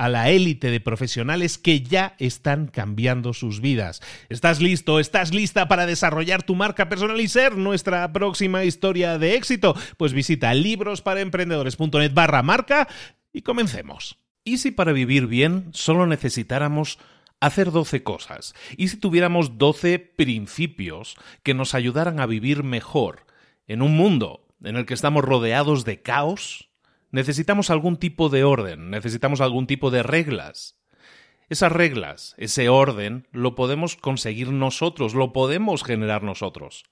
a la élite de profesionales que ya están cambiando sus vidas. ¿Estás listo? ¿Estás lista para desarrollar tu marca personal y ser nuestra próxima historia de éxito? Pues visita librosparaemprendedores.net barra marca y comencemos. ¿Y si para vivir bien solo necesitáramos hacer 12 cosas? ¿Y si tuviéramos 12 principios que nos ayudaran a vivir mejor en un mundo en el que estamos rodeados de caos? Necesitamos algún tipo de orden, necesitamos algún tipo de reglas. Esas reglas, ese orden, lo podemos conseguir nosotros, lo podemos generar nosotros.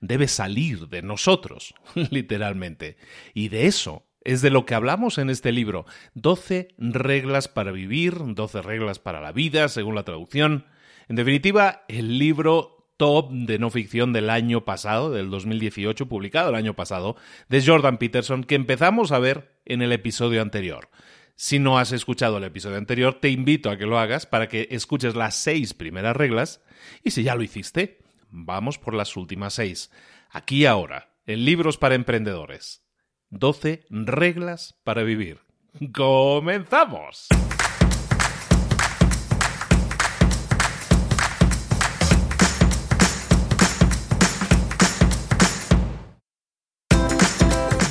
Debe salir de nosotros, literalmente. Y de eso es de lo que hablamos en este libro. Doce reglas para vivir, doce reglas para la vida, según la traducción. En definitiva, el libro top de no ficción del año pasado, del 2018, publicado el año pasado, de Jordan Peterson, que empezamos a ver en el episodio anterior. Si no has escuchado el episodio anterior, te invito a que lo hagas para que escuches las seis primeras reglas y si ya lo hiciste, vamos por las últimas seis. Aquí ahora, en Libros para Emprendedores. 12 reglas para vivir. ¡Comenzamos!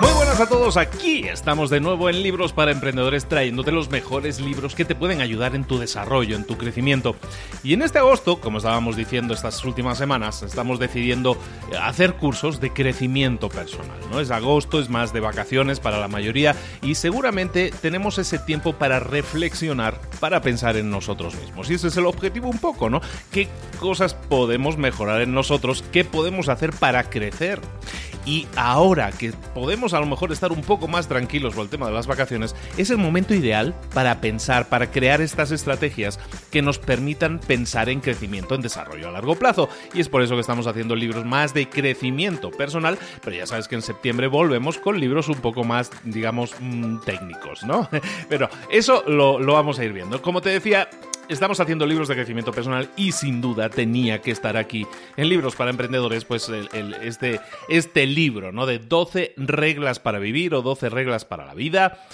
Muy buenas a todos, aquí estamos de nuevo en Libros para Emprendedores trayéndote los mejores libros que te pueden ayudar en tu desarrollo, en tu crecimiento. Y en este agosto, como estábamos diciendo estas últimas semanas, estamos decidiendo hacer cursos de crecimiento personal. ¿no? Es agosto, es más de vacaciones para la mayoría y seguramente tenemos ese tiempo para reflexionar, para pensar en nosotros mismos. Y ese es el objetivo un poco, ¿no? ¿Qué cosas podemos mejorar en nosotros? ¿Qué podemos hacer para crecer? Y ahora que podemos a lo mejor estar un poco más tranquilos por el tema de las vacaciones, es el momento ideal para pensar, para crear estas estrategias que nos permitan pensar en crecimiento, en desarrollo a largo plazo. Y es por eso que estamos haciendo libros más de crecimiento personal, pero ya sabes que en septiembre volvemos con libros un poco más, digamos, mm, técnicos, ¿no? Pero eso lo, lo vamos a ir viendo. Como te decía, estamos haciendo libros de crecimiento personal y sin duda tenía que estar aquí en Libros para Emprendedores, pues este, este libro, ¿no? De 12 reglas para vivir o 12 reglas para la vida.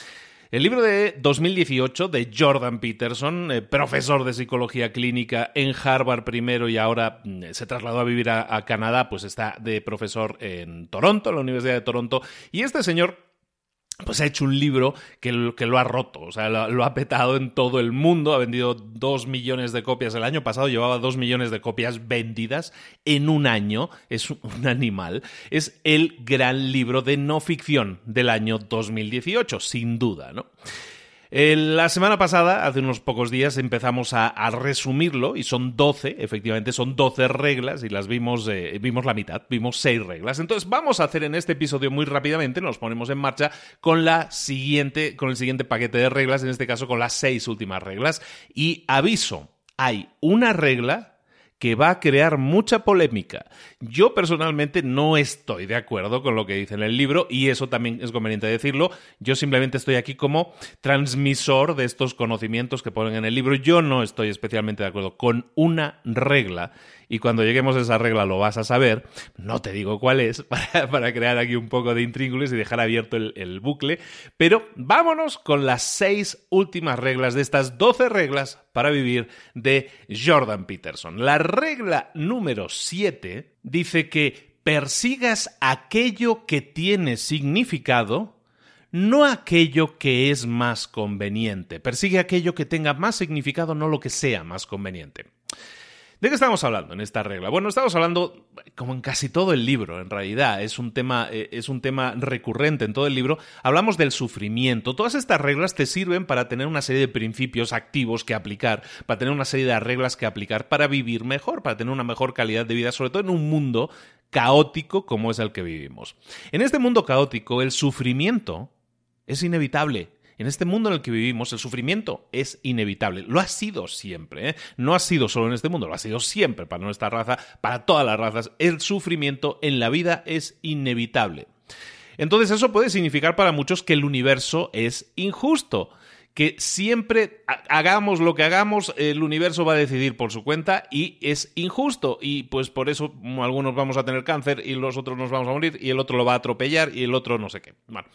El libro de 2018 de Jordan Peterson, eh, profesor de psicología clínica en Harvard primero y ahora mm, se trasladó a vivir a, Canadá, pues está de profesor en Toronto, en la Universidad de Toronto. Y este señor pues ha hecho un libro que, lo ha roto, o sea, lo, ha petado en todo el mundo, ha vendido dos millones de copias el año pasado, llevaba dos millones de copias vendidas en un año, es un animal, es el gran libro de no ficción del año 2018, sin duda, ¿no? La semana pasada, hace unos pocos días, empezamos a, resumirlo y son 12, efectivamente son 12 reglas y las vimos, eh, vimos la mitad, vimos 6 reglas. Entonces vamos a hacer en este episodio muy rápidamente, nos ponemos en marcha con la siguiente, con el siguiente paquete de reglas, en este caso con las 6 últimas reglas. Y aviso, hay una regla que va a crear mucha polémica. Yo personalmente no estoy de acuerdo con lo que dice en el libro y eso también es conveniente decirlo. Yo simplemente estoy aquí como transmisor de estos conocimientos que ponen en el libro. Yo no estoy especialmente de acuerdo con una regla y cuando lleguemos a esa regla lo vas a saber. No te digo cuál es para, crear aquí un poco de intríngulis y dejar abierto el, el, bucle, pero vámonos con las seis últimas reglas de estas 12 reglas para vivir de Jordan Peterson. La regla número 7 dice que persigas aquello que tiene significado no aquello que es más conveniente. Persigue aquello que tenga más significado, no lo que sea más conveniente. ¿De qué estamos hablando en esta regla? Bueno, estamos hablando, como en casi todo el libro, en realidad, es un tema, eh, es un tema recurrente en todo el libro. Hablamos del sufrimiento. Todas estas reglas te sirven para tener una serie de principios activos que aplicar, para tener una serie de reglas que aplicar para vivir mejor, para tener una mejor calidad de vida, sobre todo en un mundo caótico como es el que vivimos. En este mundo caótico, el sufrimiento es inevitable. En este mundo en el que vivimos, el sufrimiento es inevitable. Lo ha sido siempre. ¿eh? No ha sido solo en este mundo, lo ha sido siempre para nuestra raza, para todas las razas. El sufrimiento en la vida es inevitable. Entonces eso puede significar para muchos que el universo es injusto que siempre hagamos lo que hagamos, el universo va a decidir por su cuenta y es injusto. Y pues por eso algunos vamos a tener cáncer y los otros nos vamos a morir y el otro lo va a atropellar y el otro no sé qué. Bueno.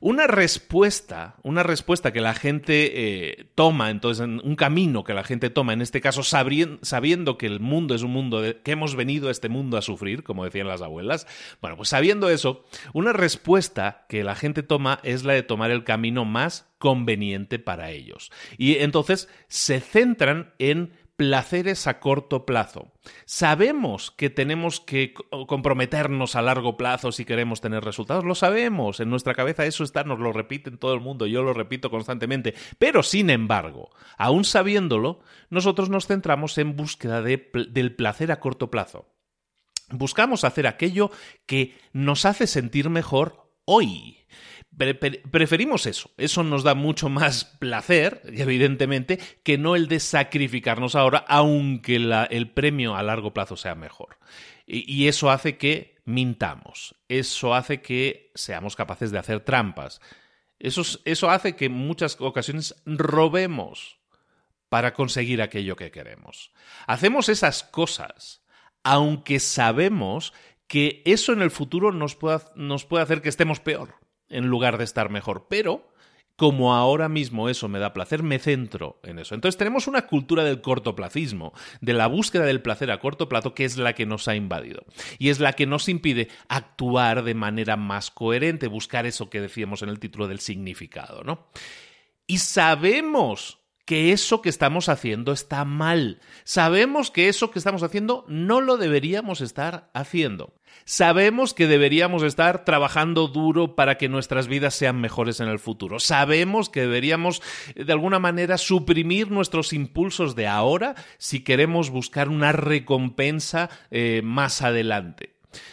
Una respuesta, una respuesta que la gente eh, toma, entonces, un camino que la gente toma, en este caso sabiendo, que el mundo es un mundo que hemos venido a este mundo a sufrir, como decían las abuelas, bueno, pues sabiendo eso, una respuesta que la gente toma es la de tomar el camino más conveniente para ellos. Y entonces se centran en placeres a corto plazo. Sabemos que tenemos que comprometernos a largo plazo si queremos tener resultados, lo sabemos, en nuestra cabeza eso está, nos lo repiten todo el mundo, yo lo repito constantemente, pero sin embargo, aún sabiéndolo, nosotros nos centramos en búsqueda del placer a corto plazo. Buscamos hacer aquello que nos hace sentir mejor hoy preferimos eso. Eso nos da mucho más placer, evidentemente, que no el de sacrificarnos ahora, aunque el premio a largo plazo sea mejor. Y, eso hace que mintamos. Eso hace que seamos capaces de hacer trampas. Eso, eso hace que en muchas ocasiones robemos para conseguir aquello que queremos. Hacemos esas cosas, aunque sabemos que eso en el futuro nos nos puede hacer que estemos peor en lugar de estar mejor. Pero como ahora mismo eso me da placer, me centro en eso. Entonces tenemos una cultura del cortoplacismo, de la búsqueda del placer a corto plazo, que es la que nos ha invadido. Y es la que nos impide actuar de manera más coherente, buscar eso que decíamos en el título del significado, ¿no? Y sabemos que eso que estamos haciendo está mal. Sabemos que eso que estamos haciendo no lo deberíamos estar haciendo. Sabemos que deberíamos estar trabajando duro para que nuestras vidas sean mejores en el futuro. Sabemos que deberíamos, de alguna manera, suprimir nuestros impulsos de ahora si queremos buscar una recompensa eh, más adelante.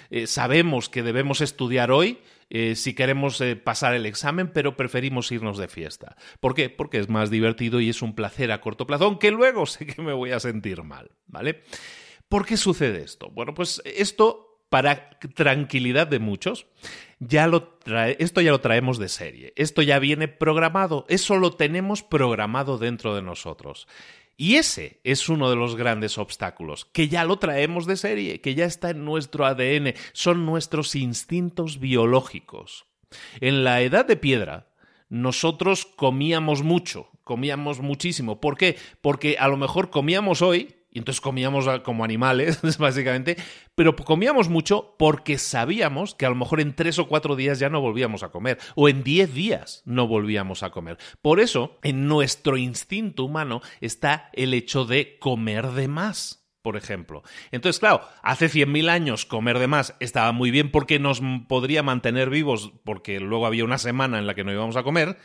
Eh, sabemos que debemos estudiar hoy eh, si queremos eh, pasar el examen, pero preferimos irnos de fiesta. ¿Por qué? Porque es más divertido y es un placer a corto plazo, aunque luego sé que me voy a sentir mal, ¿vale? ¿Por qué sucede esto? Bueno, pues esto, para tranquilidad de muchos, ya lo esto ya lo traemos de serie. Esto ya viene programado. Eso lo tenemos programado dentro de nosotros. Y ese es uno de los grandes obstáculos, que ya lo traemos de serie, que ya está en nuestro ADN, son nuestros instintos biológicos. En la edad de piedra, nosotros comíamos mucho, comíamos muchísimo. ¿Por qué? Porque a lo mejor comíamos hoy y entonces comíamos como animales, básicamente, pero comíamos mucho porque sabíamos que a lo mejor en tres o cuatro días ya no volvíamos a comer, o en diez días no volvíamos a comer. Por eso, en nuestro instinto humano está el hecho de comer de más por ejemplo. Entonces, claro, hace 100.000 años comer de más estaba muy bien porque nos podría mantener vivos, porque luego había una semana en la que no íbamos a comer,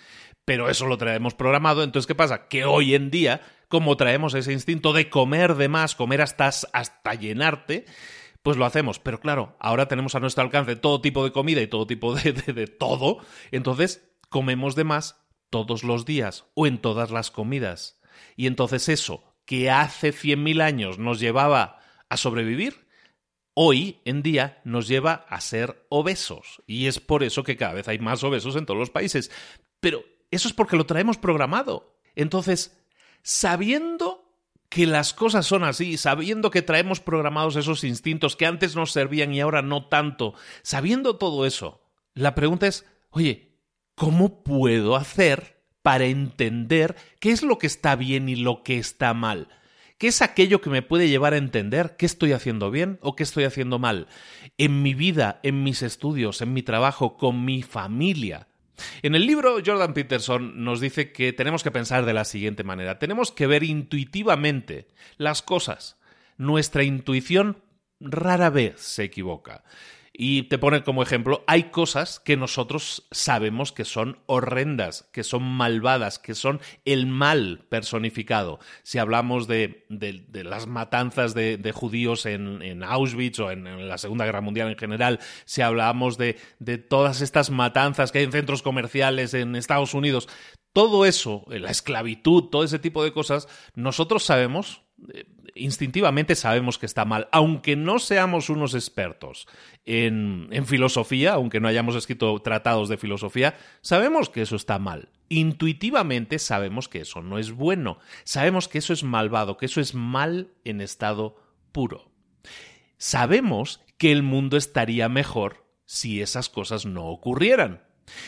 pero eso lo traemos programado. Entonces, ¿qué pasa? Que hoy en día como traemos ese instinto de comer de más, comer hasta, hasta llenarte, pues lo hacemos. Pero claro, ahora tenemos a nuestro alcance todo tipo de comida y todo tipo de, de, todo, entonces comemos de más todos los días o en todas las comidas. Y entonces eso que hace 100.000 años nos llevaba a sobrevivir, hoy en día nos lleva a ser obesos. Y es por eso que cada vez hay más obesos en todos los países. Pero eso es porque lo traemos programado. Entonces, sabiendo que las cosas son así, sabiendo que traemos programados esos instintos que antes nos servían y ahora no tanto, sabiendo todo eso, la pregunta es, oye, ¿cómo puedo hacer para entender qué es lo que está bien y lo que está mal? ¿Qué es aquello que me puede llevar a entender qué estoy haciendo bien o qué estoy haciendo mal? En mi vida, en mis estudios, en mi trabajo, con mi familia. En el libro, Jordan Peterson nos dice que tenemos que pensar de la siguiente manera. Tenemos que ver intuitivamente las cosas. Nuestra intuición rara vez se equivoca. Y te pone como ejemplo, hay cosas que nosotros sabemos que son horrendas, que son malvadas, que son el mal personificado. Si hablamos de, las matanzas de, judíos en, Auschwitz o en, la Segunda Guerra Mundial en general, si hablamos de, todas estas matanzas que hay en centros comerciales en Estados Unidos, todo eso, la esclavitud, todo ese tipo de cosas, nosotros sabemos instintivamente sabemos que está mal, aunque no seamos unos expertos en, filosofía, aunque no hayamos escrito tratados de filosofía, sabemos que eso está mal. Intuitivamente sabemos que eso no es bueno, sabemos que eso es malvado, que eso es mal en estado puro. Sabemos que el mundo estaría mejor si esas cosas no ocurrieran.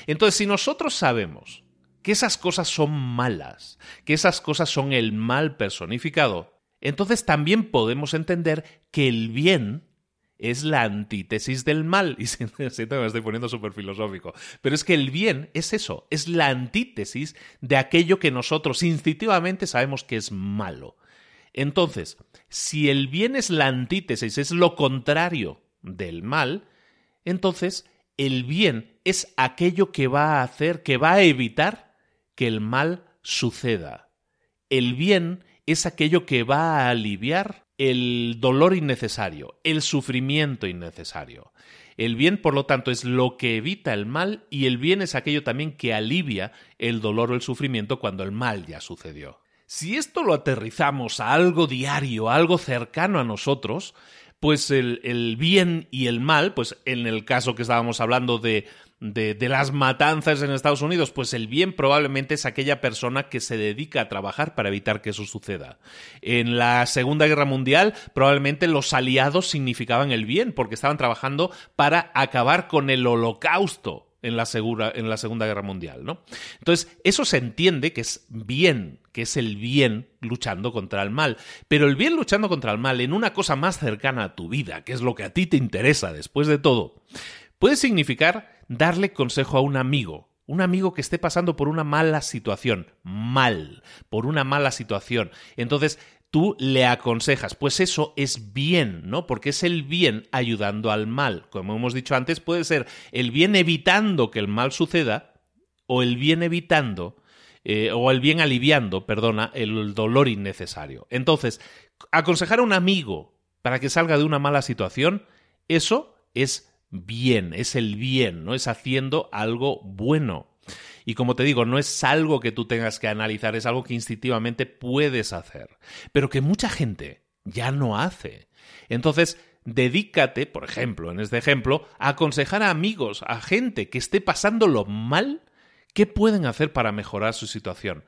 Entonces, si nosotros sabemos que esas cosas son malas, que esas cosas son el mal personificado, entonces también podemos entender que el bien es la antítesis del mal. Y siento que me estoy poniendo súper filosófico. Pero es que el bien es eso, es la antítesis de aquello que nosotros instintivamente sabemos que es malo. Entonces, si el bien es la antítesis, es lo contrario del mal, entonces el bien es aquello que va a hacer, que va a evitar que el mal suceda. El bien es aquello que va a aliviar el dolor innecesario, el sufrimiento innecesario. El bien, por lo tanto, es lo que evita el mal y el bien es aquello también que alivia el dolor o el sufrimiento cuando el mal ya sucedió. Si esto lo aterrizamos a algo diario, a algo cercano a nosotros, pues el, el bien y el mal, pues en el caso que estábamos hablando de de, las matanzas en Estados Unidos? Pues el bien probablemente es aquella persona que se dedica a trabajar para evitar que eso suceda. En la Segunda Guerra Mundial, probablemente los aliados significaban el bien, porque estaban trabajando para acabar con el holocausto en la, en la Segunda Guerra Mundial, ¿no? Entonces, eso se entiende que es bien, que es el bien luchando contra el mal. Pero el bien luchando contra el mal en una cosa más cercana a tu vida, que es lo que a ti te interesa después de todo, puede significar darle consejo a un amigo, un amigo que esté pasando por una mala situación, mal, por una mala situación. Entonces, tú le aconsejas, pues eso es bien, ¿no? Porque es el bien ayudando al mal. Como hemos dicho antes, puede ser el bien evitando que el mal suceda o el bien evitando eh, o el bien aliviando, perdona, el dolor innecesario. Entonces, aconsejar a un amigo para que salga de una mala situación, eso es bien, es el bien, no es haciendo algo bueno. Y como te digo, no es algo que tú tengas que analizar, es algo que instintivamente puedes hacer, pero que mucha gente ya no hace. Entonces, dedícate, por ejemplo, en este ejemplo, a aconsejar a amigos, a gente que esté pasándolo mal, qué pueden hacer para mejorar su situación.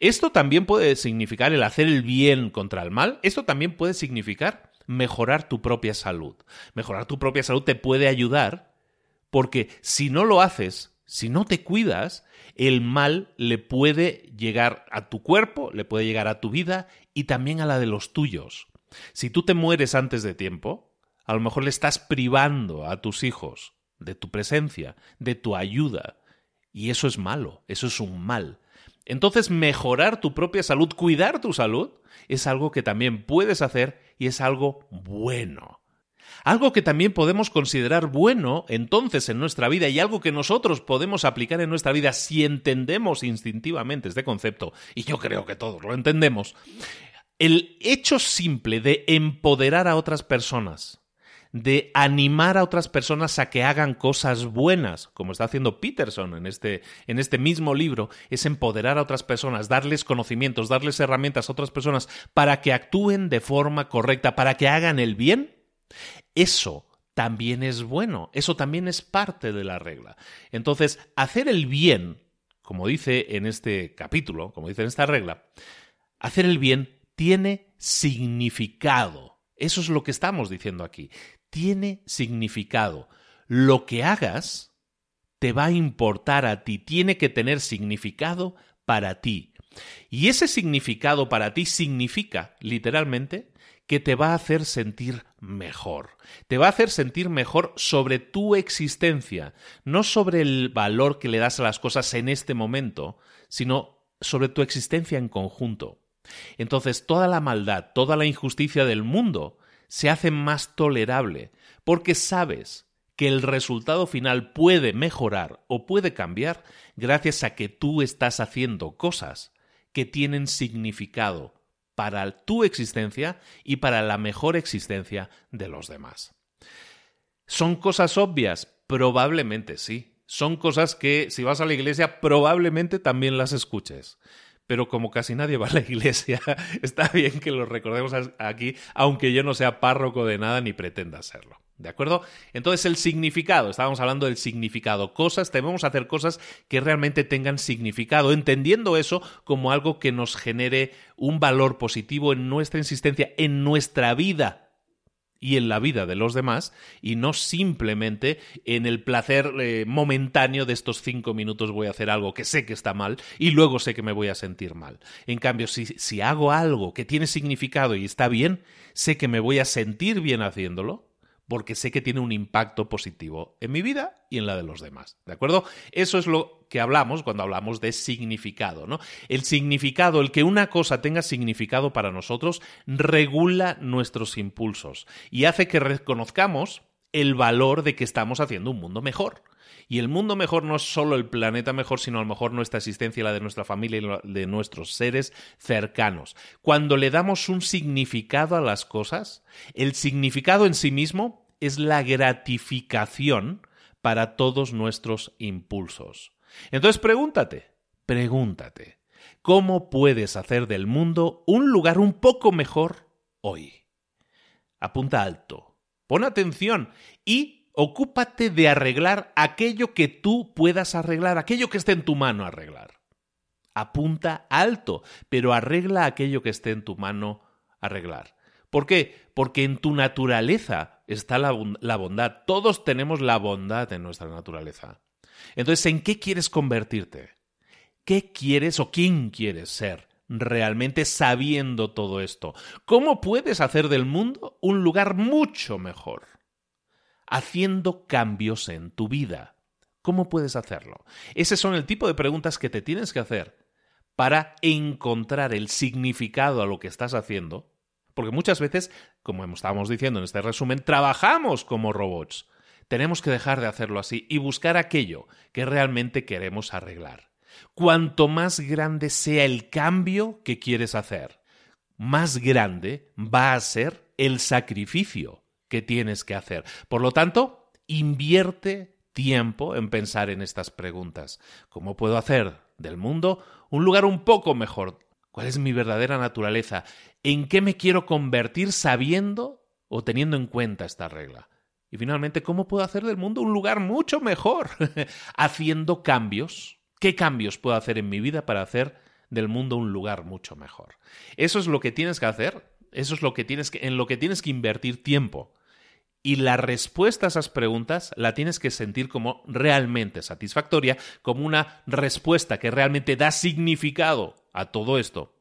Esto también puede significar el hacer el bien contra el mal, esto también puede significar mejorar tu propia salud. Mejorar tu propia salud te puede ayudar porque si no lo haces, si no te cuidas, el mal le puede llegar a tu cuerpo, le puede llegar a tu vida y también a la de los tuyos. Si tú te mueres antes de tiempo, a lo mejor le estás privando a tus hijos de tu presencia, de tu ayuda. Y eso es malo, eso es un mal. Entonces, mejorar tu propia salud, cuidar tu salud, es algo que también puedes hacer y es algo bueno. Algo que también podemos considerar bueno entonces en nuestra vida y algo que nosotros podemos aplicar en nuestra vida si entendemos instintivamente este concepto, y yo creo que todos lo entendemos, el hecho simple de empoderar a otras personas, de animar a otras personas a que hagan cosas buenas, como está haciendo Peterson en este, en este mismo libro, es empoderar a otras personas, darles conocimientos, darles herramientas a otras personas para que actúen de forma correcta, para que hagan el bien, eso también es bueno, eso también es parte de la regla. Entonces, hacer el bien, como dice en este capítulo, como dice en esta regla, hacer el bien tiene significado. Eso es lo que estamos diciendo aquí tiene significado. Lo que hagas te va a importar a ti, tiene que tener significado para ti. Y ese significado para ti significa, literalmente, que te va a hacer sentir mejor. Te va a hacer sentir mejor sobre tu existencia, no sobre el valor que le das a las cosas en este momento, sino sobre tu existencia en conjunto. Entonces toda la maldad, toda la injusticia del mundo se hace más tolerable, porque sabes que el resultado final puede mejorar o puede cambiar gracias a que tú estás haciendo cosas que tienen significado para tu existencia y para la mejor existencia de los demás. ¿Son cosas obvias? Probablemente sí. Son cosas que si vas a la iglesia probablemente también las escuches pero como casi nadie va a la iglesia, está bien que lo recordemos aquí, aunque yo no sea párroco de nada ni pretenda serlo. ¿De acuerdo? Entonces el significado, estábamos hablando del significado, cosas, debemos hacer cosas que realmente tengan significado, entendiendo eso como algo que nos genere un valor positivo en nuestra existencia, en nuestra vida y en la vida de los demás y no simplemente en el placer eh, momentáneo de estos cinco minutos voy a hacer algo que sé que está mal y luego sé que me voy a sentir mal. En cambio, si, si hago algo que tiene significado y está bien, sé que me voy a sentir bien haciéndolo porque sé que tiene un impacto positivo en mi vida y en la de los demás. ¿De acuerdo? Eso es lo que hablamos cuando hablamos de significado, ¿no? El significado, el que una cosa tenga significado para nosotros, regula nuestros impulsos y hace que reconozcamos el valor de que estamos haciendo un mundo mejor. Y el mundo mejor no es solo el planeta mejor, sino a lo mejor nuestra existencia la de nuestra familia y la de nuestros seres cercanos. Cuando le damos un significado a las cosas, el significado en sí mismo es la gratificación para todos nuestros impulsos. Entonces pregúntate, pregúntate, ¿cómo puedes hacer del mundo un lugar un poco mejor hoy? Apunta alto, pon atención y ocúpate de arreglar aquello que tú puedas arreglar, aquello que esté en tu mano arreglar. Apunta alto, pero arregla aquello que esté en tu mano arreglar. ¿Por qué? Porque en tu naturaleza está la, bondad. Todos tenemos la bondad en nuestra naturaleza. Entonces, ¿en qué quieres convertirte? ¿Qué quieres o quién quieres ser? realmente sabiendo todo esto? ¿Cómo puedes hacer del mundo un lugar mucho mejor? Haciendo cambios en tu vida. ¿Cómo puedes hacerlo? Ese son el tipo de preguntas que te tienes que hacer para encontrar el significado a lo que estás haciendo, porque muchas veces, como estábamos diciendo en este resumen, trabajamos como robots. Tenemos que dejar de hacerlo así y buscar aquello que realmente queremos arreglar. Cuanto más grande sea el cambio que quieres hacer, más grande va a ser el sacrificio que tienes que hacer. Por lo tanto, invierte tiempo en pensar en estas preguntas. ¿Cómo puedo hacer del mundo un lugar un poco mejor? ¿Cuál es mi verdadera naturaleza? ¿En qué me quiero convertir sabiendo o teniendo en cuenta esta regla? Y finalmente, ¿cómo puedo hacer del mundo un lugar mucho mejor? Haciendo cambios. ¿Qué cambios puedo hacer en mi vida para hacer del mundo un lugar mucho mejor? Eso es lo que tienes que hacer, eso es lo que tienes que, en lo que tienes que invertir tiempo. Y la respuesta a esas preguntas la tienes que sentir como realmente satisfactoria, como una respuesta que realmente da significado a todo esto.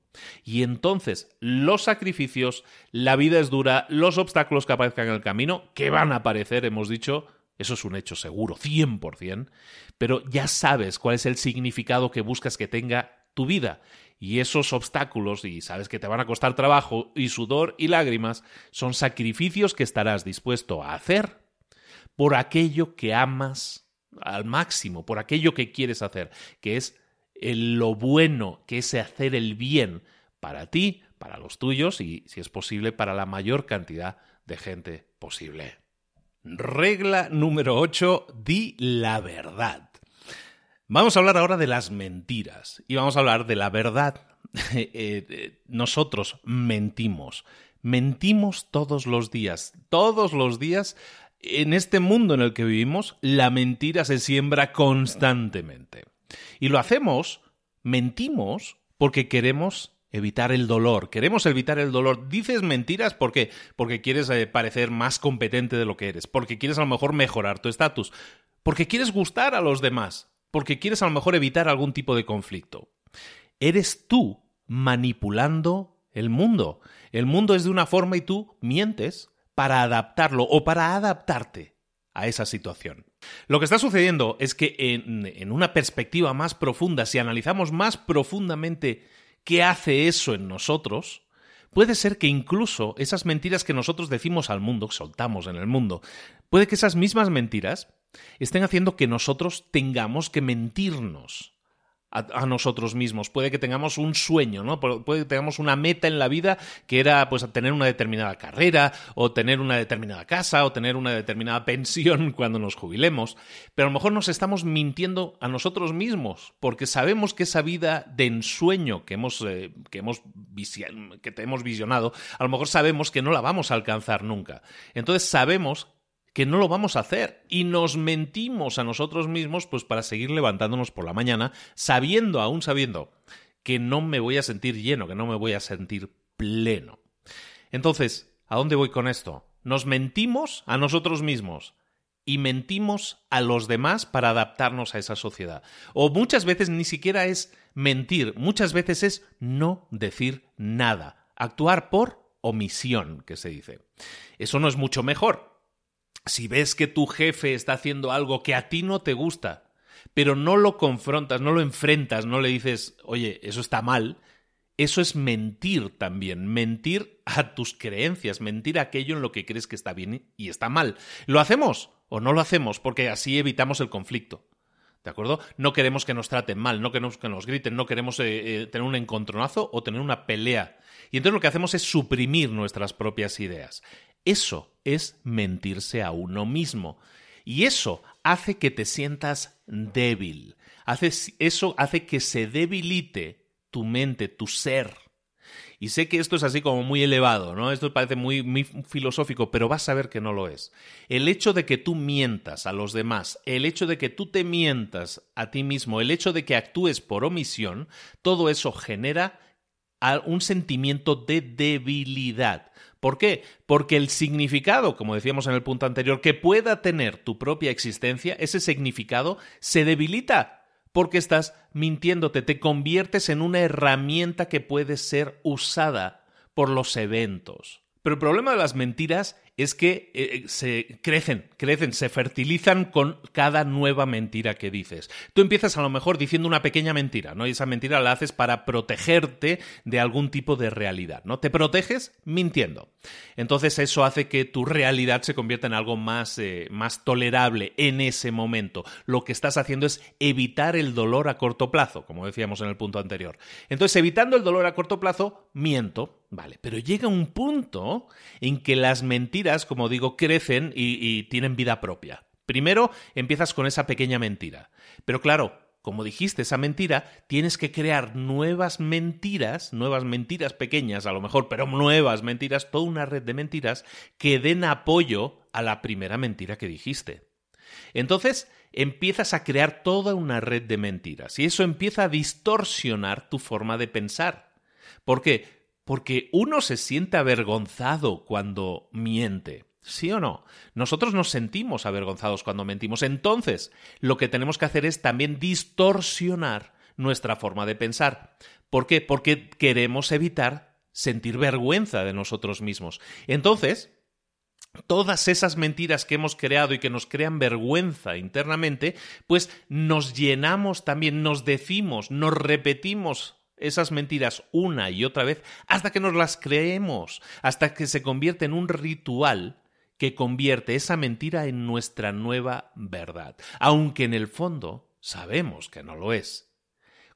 Y entonces los sacrificios, la vida es dura, los obstáculos que aparezcan en el camino, que van a aparecer, hemos dicho, eso es un hecho seguro, 100%, pero ya sabes cuál es el significado que buscas que tenga tu vida. Y esos obstáculos, y sabes que te van a costar trabajo y sudor y lágrimas, son sacrificios que estarás dispuesto a hacer por aquello que amas al máximo, por aquello que quieres hacer, que es lo bueno que es hacer el bien para ti, para los tuyos y, si es posible, para la mayor cantidad de gente posible. Regla número 8, di la verdad. Vamos a hablar ahora de las mentiras y vamos a hablar de la verdad. Eh, eh, nosotros mentimos, mentimos todos los días, todos los días en este mundo en el que vivimos, la mentira se siembra constantemente. Y lo hacemos, mentimos, porque queremos evitar el dolor. Queremos evitar el dolor. Dices mentiras porque porque quieres eh, parecer más competente de lo que eres, porque quieres a lo mejor mejorar tu estatus, porque quieres gustar a los demás, porque quieres a lo mejor evitar algún tipo de conflicto. Eres tú manipulando el mundo. El mundo es de una forma y tú mientes para adaptarlo o para adaptarte a esa situación. Lo que está sucediendo es que en, una perspectiva más profunda, si analizamos más profundamente qué hace eso en nosotros, puede ser que incluso esas mentiras que nosotros decimos al mundo, soltamos en el mundo, puede que esas mismas mentiras estén haciendo que nosotros tengamos que mentirnos a, nosotros mismos. Puede que tengamos un sueño, ¿no? Puede que tengamos una meta en la vida que era pues tener una determinada carrera, o tener una determinada casa, o tener una determinada pensión cuando nos jubilemos. Pero a lo mejor nos estamos mintiendo a nosotros mismos, porque sabemos que esa vida de ensueño que hemos, eh, que hemos, que te hemos visionado, a lo mejor sabemos que no la vamos a alcanzar nunca. Entonces sabemos que no lo vamos a hacer y nos mentimos a nosotros mismos pues para seguir levantándonos por la mañana sabiendo, aún sabiendo, que no me voy a sentir lleno, que no me voy a sentir pleno. Entonces, ¿a dónde voy con esto? Nos mentimos a nosotros mismos y mentimos a los demás para adaptarnos a esa sociedad. O muchas veces ni siquiera es mentir, muchas veces es no decir nada, actuar por omisión, que se dice. Eso no es mucho mejor, si ves que tu jefe está haciendo algo que a ti no te gusta, pero no lo confrontas, no lo enfrentas, no le dices, oye, eso está mal, eso es mentir también, mentir a tus creencias, mentir a aquello en lo que crees que está bien y está mal. ¿Lo hacemos o no lo hacemos? Porque así evitamos el conflicto. ¿De acuerdo? No queremos que nos traten mal, no queremos que nos griten, no queremos eh, eh, tener un encontronazo o tener una pelea. Y entonces lo que hacemos es suprimir nuestras propias ideas. Eso es mentirse a uno mismo. Y eso hace que te sientas débil. eso hace que se debilite tu mente, tu ser. Y sé que esto es así como muy elevado, ¿no? Esto parece muy, muy, filosófico, pero vas a ver que no lo es. El hecho de que tú mientas a los demás, el hecho de que tú te mientas a ti mismo, el hecho de que actúes por omisión, todo eso genera un sentimiento de debilidad. ¿Por qué? Porque el significado, como decíamos en el punto anterior, que pueda tener tu propia existencia, ese significado se debilita porque estás mintiéndote, te conviertes en una herramienta que puede ser usada por los eventos. Pero el problema de las mentiras es que eh, eh, se crecen, crecen, se fertilizan con cada nueva mentira que dices. Tú empiezas a lo mejor diciendo una pequeña mentira, ¿no? Y esa mentira la haces para protegerte de algún tipo de realidad, ¿no? Te proteges mintiendo. Entonces eso hace que tu realidad se convierta en algo más, eh, más tolerable en ese momento. Lo que estás haciendo es evitar el dolor a corto plazo, como decíamos en el punto anterior. Entonces, evitando el dolor a corto plazo, miento, Vale, pero llega un punto en que las mentiras, como digo, crecen y, tienen vida propia. Primero empiezas con esa pequeña mentira. Pero claro, como dijiste, esa mentira, tienes que crear nuevas mentiras, nuevas mentiras pequeñas a lo mejor, pero nuevas mentiras, toda una red de mentiras que den apoyo a la primera mentira que dijiste. Entonces empiezas a crear toda una red de mentiras y eso empieza a distorsionar tu forma de pensar. ¿Por qué? Porque uno se siente avergonzado cuando miente. ¿Sí o no? Nosotros nos sentimos avergonzados cuando mentimos. Entonces, lo que tenemos que hacer es también distorsionar nuestra forma de pensar. ¿Por qué? Porque queremos evitar sentir vergüenza de nosotros mismos. Entonces, todas esas mentiras que hemos creado y que nos crean vergüenza internamente, pues nos llenamos también, nos decimos, nos repetimos esas mentiras una y otra vez hasta que nos las creemos, hasta que se convierte en un ritual que convierte esa mentira en nuestra nueva verdad, aunque en el fondo sabemos que no lo es.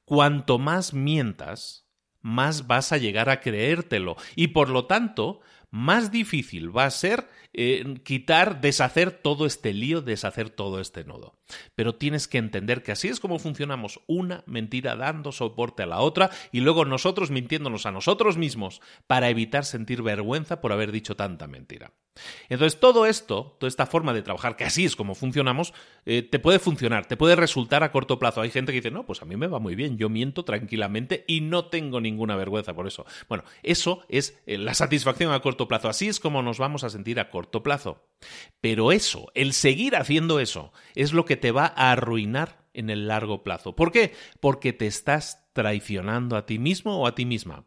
Cuanto más mientas, más vas a llegar a creértelo y por lo tanto más difícil va a ser eh, quitar, deshacer todo este lío, deshacer todo este nodo. Pero tienes que entender que así es como funcionamos, una mentira dando soporte a la otra y luego nosotros mintiéndonos a nosotros mismos para evitar sentir vergüenza por haber dicho tanta mentira. Entonces, todo esto, toda esta forma de trabajar, que así es como funcionamos, eh, te puede funcionar, te puede resultar a corto plazo. Hay gente que dice, no, pues a mí me va muy bien, yo miento tranquilamente y no tengo ninguna vergüenza por eso. Bueno, eso es eh, la satisfacción a corto plazo. Así es como nos vamos a sentir a corto plazo. Pero eso, el seguir haciendo eso, es lo que te va a arruinar en el largo plazo. ¿Por qué? Porque te estás traicionando a ti mismo o a ti misma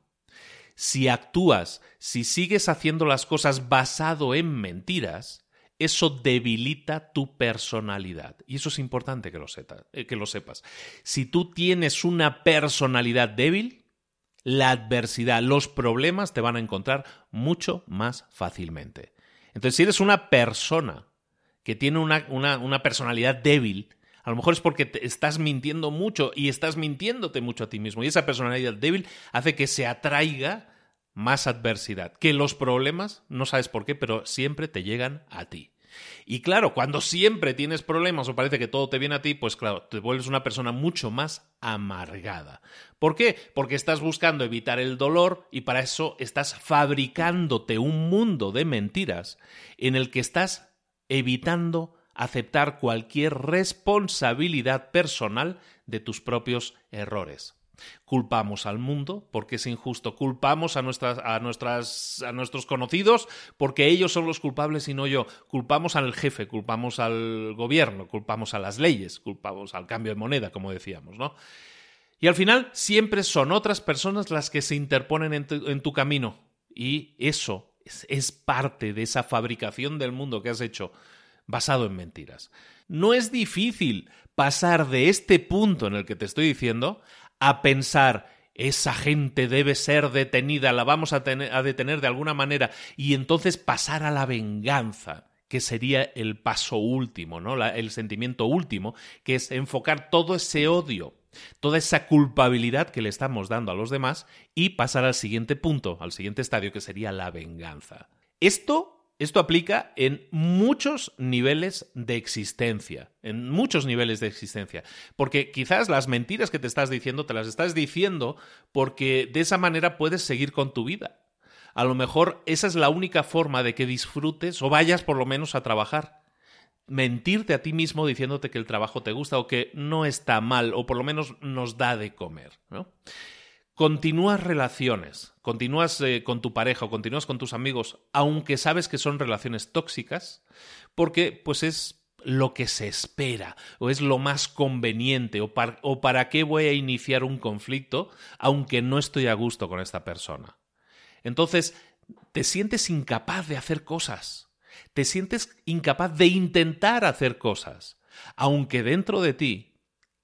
si actúas, si sigues haciendo las cosas basado en mentiras, eso debilita tu personalidad. Y eso es importante que lo, eh, que lo sepas. Si tú tienes una personalidad débil, la adversidad, los problemas te van a encontrar mucho más fácilmente. Entonces, si eres una persona que tiene una, una personalidad débil, a lo mejor es porque te estás mintiendo mucho y estás mintiéndote mucho a ti mismo. Y esa personalidad débil hace que se atraiga más adversidad. Que los problemas, no sabes por qué, pero siempre te llegan a ti. Y claro, cuando siempre tienes problemas o parece que todo te viene a ti, pues claro, te vuelves una persona mucho más amargada. ¿Por qué? Porque estás buscando evitar el dolor y para eso estás fabricándote un mundo de mentiras en el que estás evitando aceptar cualquier responsabilidad personal de tus propios errores. Culpamos al mundo porque es injusto, culpamos a, nuestras, a, nuestras, a nuestros conocidos porque ellos son los culpables y no yo, culpamos al jefe, culpamos al gobierno, culpamos a las leyes, culpamos al cambio de moneda, como decíamos, ¿no? Y al final siempre son otras personas las que se interponen en tu, en tu camino y eso es, parte de esa fabricación del mundo que has hecho basado en mentiras. No es difícil pasar de este punto en el que te estoy diciendo a pensar esa gente debe ser detenida, la vamos a, detener de alguna manera y entonces pasar a la venganza que sería el paso último, ¿no? el sentimiento último, que es enfocar todo ese odio, toda esa culpabilidad que le estamos dando a los demás y pasar al siguiente punto, al siguiente estadio, que sería la venganza. Esto esto aplica en muchos niveles de existencia, en muchos niveles de existencia, porque quizás las mentiras que te estás diciendo te las estás diciendo porque de esa manera puedes seguir con tu vida. A lo mejor esa es la única forma de que disfrutes o vayas por lo menos a trabajar. Mentirte a ti mismo diciéndote que el trabajo te gusta o que no está mal o por lo menos nos da de comer. ¿no? Continúas relaciones, continúas eh, con tu pareja o continúas con tus amigos, aunque sabes que son relaciones tóxicas, porque pues es lo que se espera o es lo más conveniente o, o para qué voy a iniciar un conflicto aunque no estoy a gusto con esta persona. Entonces, te sientes incapaz de hacer cosas, te sientes incapaz de intentar hacer cosas, aunque dentro de ti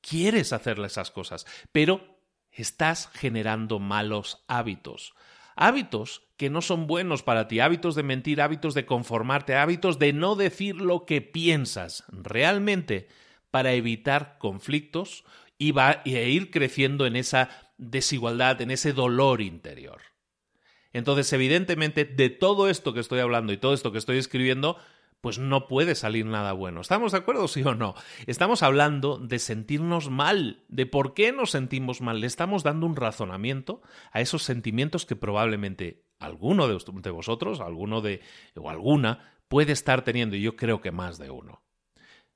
quieres hacerle esas cosas, pero estás generando malos hábitos. Hábitos que no son buenos para ti, hábitos de mentir, hábitos de conformarte, hábitos de no decir lo que piensas realmente para evitar conflictos y va, e ir creciendo en esa desigualdad, en ese dolor interior. Entonces, evidentemente, de todo esto que estoy hablando y todo esto que estoy escribiendo, pues no puede salir nada bueno. ¿Estamos de acuerdo, sí o no? Estamos hablando de sentirnos mal, de por qué nos sentimos mal. Le estamos dando un razonamiento a esos sentimientos que probablemente alguno de vosotros, alguno de o alguna puede estar teniendo, y yo creo que más de uno.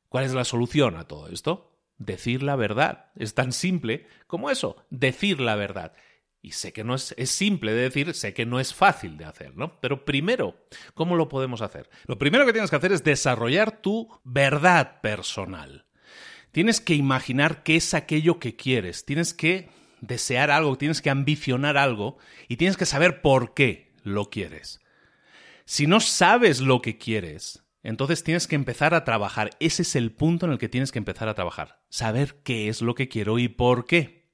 ¿Cuál es la solución a todo esto? Decir la verdad. Es tan simple como eso, decir la verdad. Y sé que no es, es, simple de decir, sé que no es fácil de hacer, ¿no? Pero primero, ¿cómo lo podemos hacer? Lo primero que tienes que hacer es desarrollar tu verdad personal. Tienes que imaginar qué es aquello que quieres, tienes que desear algo, tienes que ambicionar algo y tienes que saber por qué lo quieres. Si no sabes lo que quieres, entonces tienes que empezar a trabajar. Ese es el punto en el que tienes que empezar a trabajar. Saber qué es lo que quiero y por qué.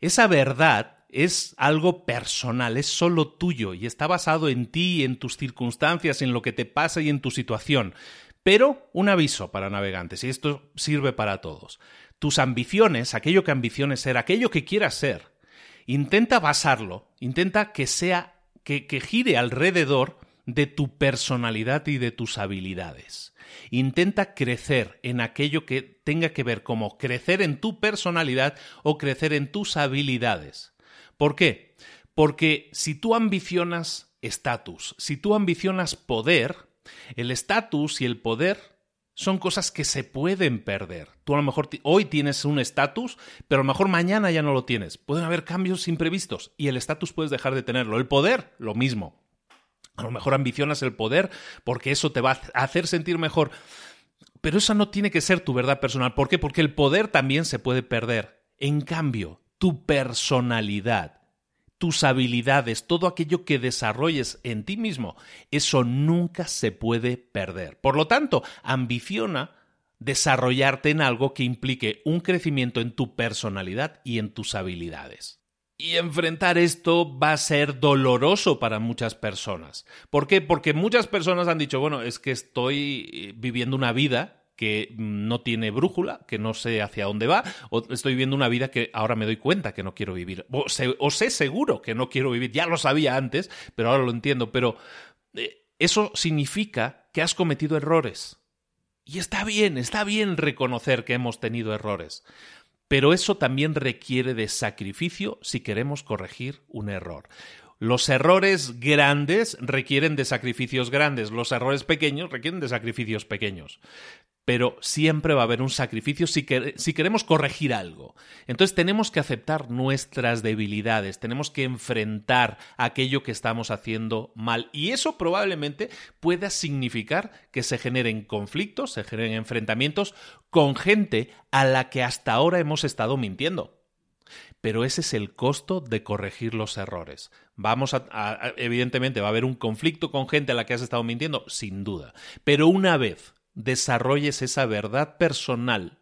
Esa verdad es algo personal, es solo tuyo y está basado en ti, en tus circunstancias, en lo que te pasa y en tu situación. Pero un aviso para navegantes, y esto sirve para todos. Tus ambiciones, aquello que ambiciones ser, aquello que quieras ser, intenta basarlo, intenta que sea, que, que gire alrededor de tu personalidad y de tus habilidades. Intenta crecer en aquello que tenga que ver como crecer en tu personalidad o crecer en tus habilidades. ¿Por qué? Porque si tú ambicionas estatus, si tú ambicionas poder, el estatus y el poder son cosas que se pueden perder. Tú a lo mejor hoy tienes un estatus, pero a lo mejor mañana ya no lo tienes. Pueden haber cambios imprevistos y el estatus puedes dejar de tenerlo. El poder, lo mismo. A lo mejor ambicionas el poder porque eso te va a hacer sentir mejor. Pero esa no tiene que ser tu verdad personal. ¿Por qué? Porque el poder también se puede perder. En cambio, tu personalidad, tus habilidades, todo aquello que desarrolles en ti mismo, eso nunca se puede perder. Por lo tanto, ambiciona desarrollarte en algo que implique un crecimiento en tu personalidad y en tus habilidades. Y enfrentar esto va a ser doloroso para muchas personas. ¿Por qué? Porque muchas personas han dicho, bueno, es que estoy eh, viviendo una vida que no tiene brújula, que no sé hacia dónde va, o estoy viviendo una vida que ahora me doy cuenta que no quiero vivir, o sé, seguro que no quiero vivir, ya lo sabía antes, pero ahora lo entiendo, pero eh, eso significa que has cometido errores. Y está bien, está bien reconocer que hemos tenido errores. Pero eso también requiere de sacrificio si queremos corregir un error. Los errores grandes requieren de sacrificios grandes, los errores pequeños requieren de sacrificios pequeños pero siempre va a haber un sacrificio si, queremos corregir algo. Entonces tenemos que aceptar nuestras debilidades, tenemos que enfrentar aquello que estamos haciendo mal y eso probablemente pueda significar que se generen conflictos, se generen enfrentamientos con gente a la que hasta ahora hemos estado mintiendo. Pero ese es el costo de corregir los errores. Vamos a evidentemente va a haber un conflicto con gente a la que has estado mintiendo, sin duda. Pero una vez desarrolles esa verdad personal,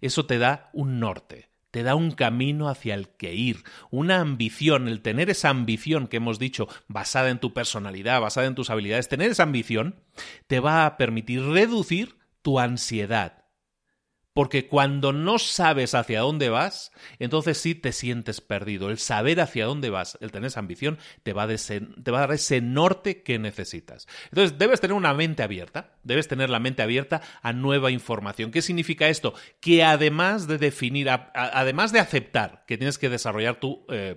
eso te da un norte, te da un camino hacia el que ir, una ambición, el tener esa ambición que hemos dicho basada en tu personalidad, basada en tus habilidades, tener esa ambición te va a permitir reducir tu ansiedad, porque cuando no sabes hacia dónde vas, entonces sí te sientes perdido. El saber hacia dónde vas, el tener esa ambición, te va, a te va a dar ese norte que necesitas. Entonces debes tener una mente abierta, debes tener la mente abierta a nueva información. ¿Qué significa esto? Que además de definir, además de aceptar que tienes que desarrollar tu, eh,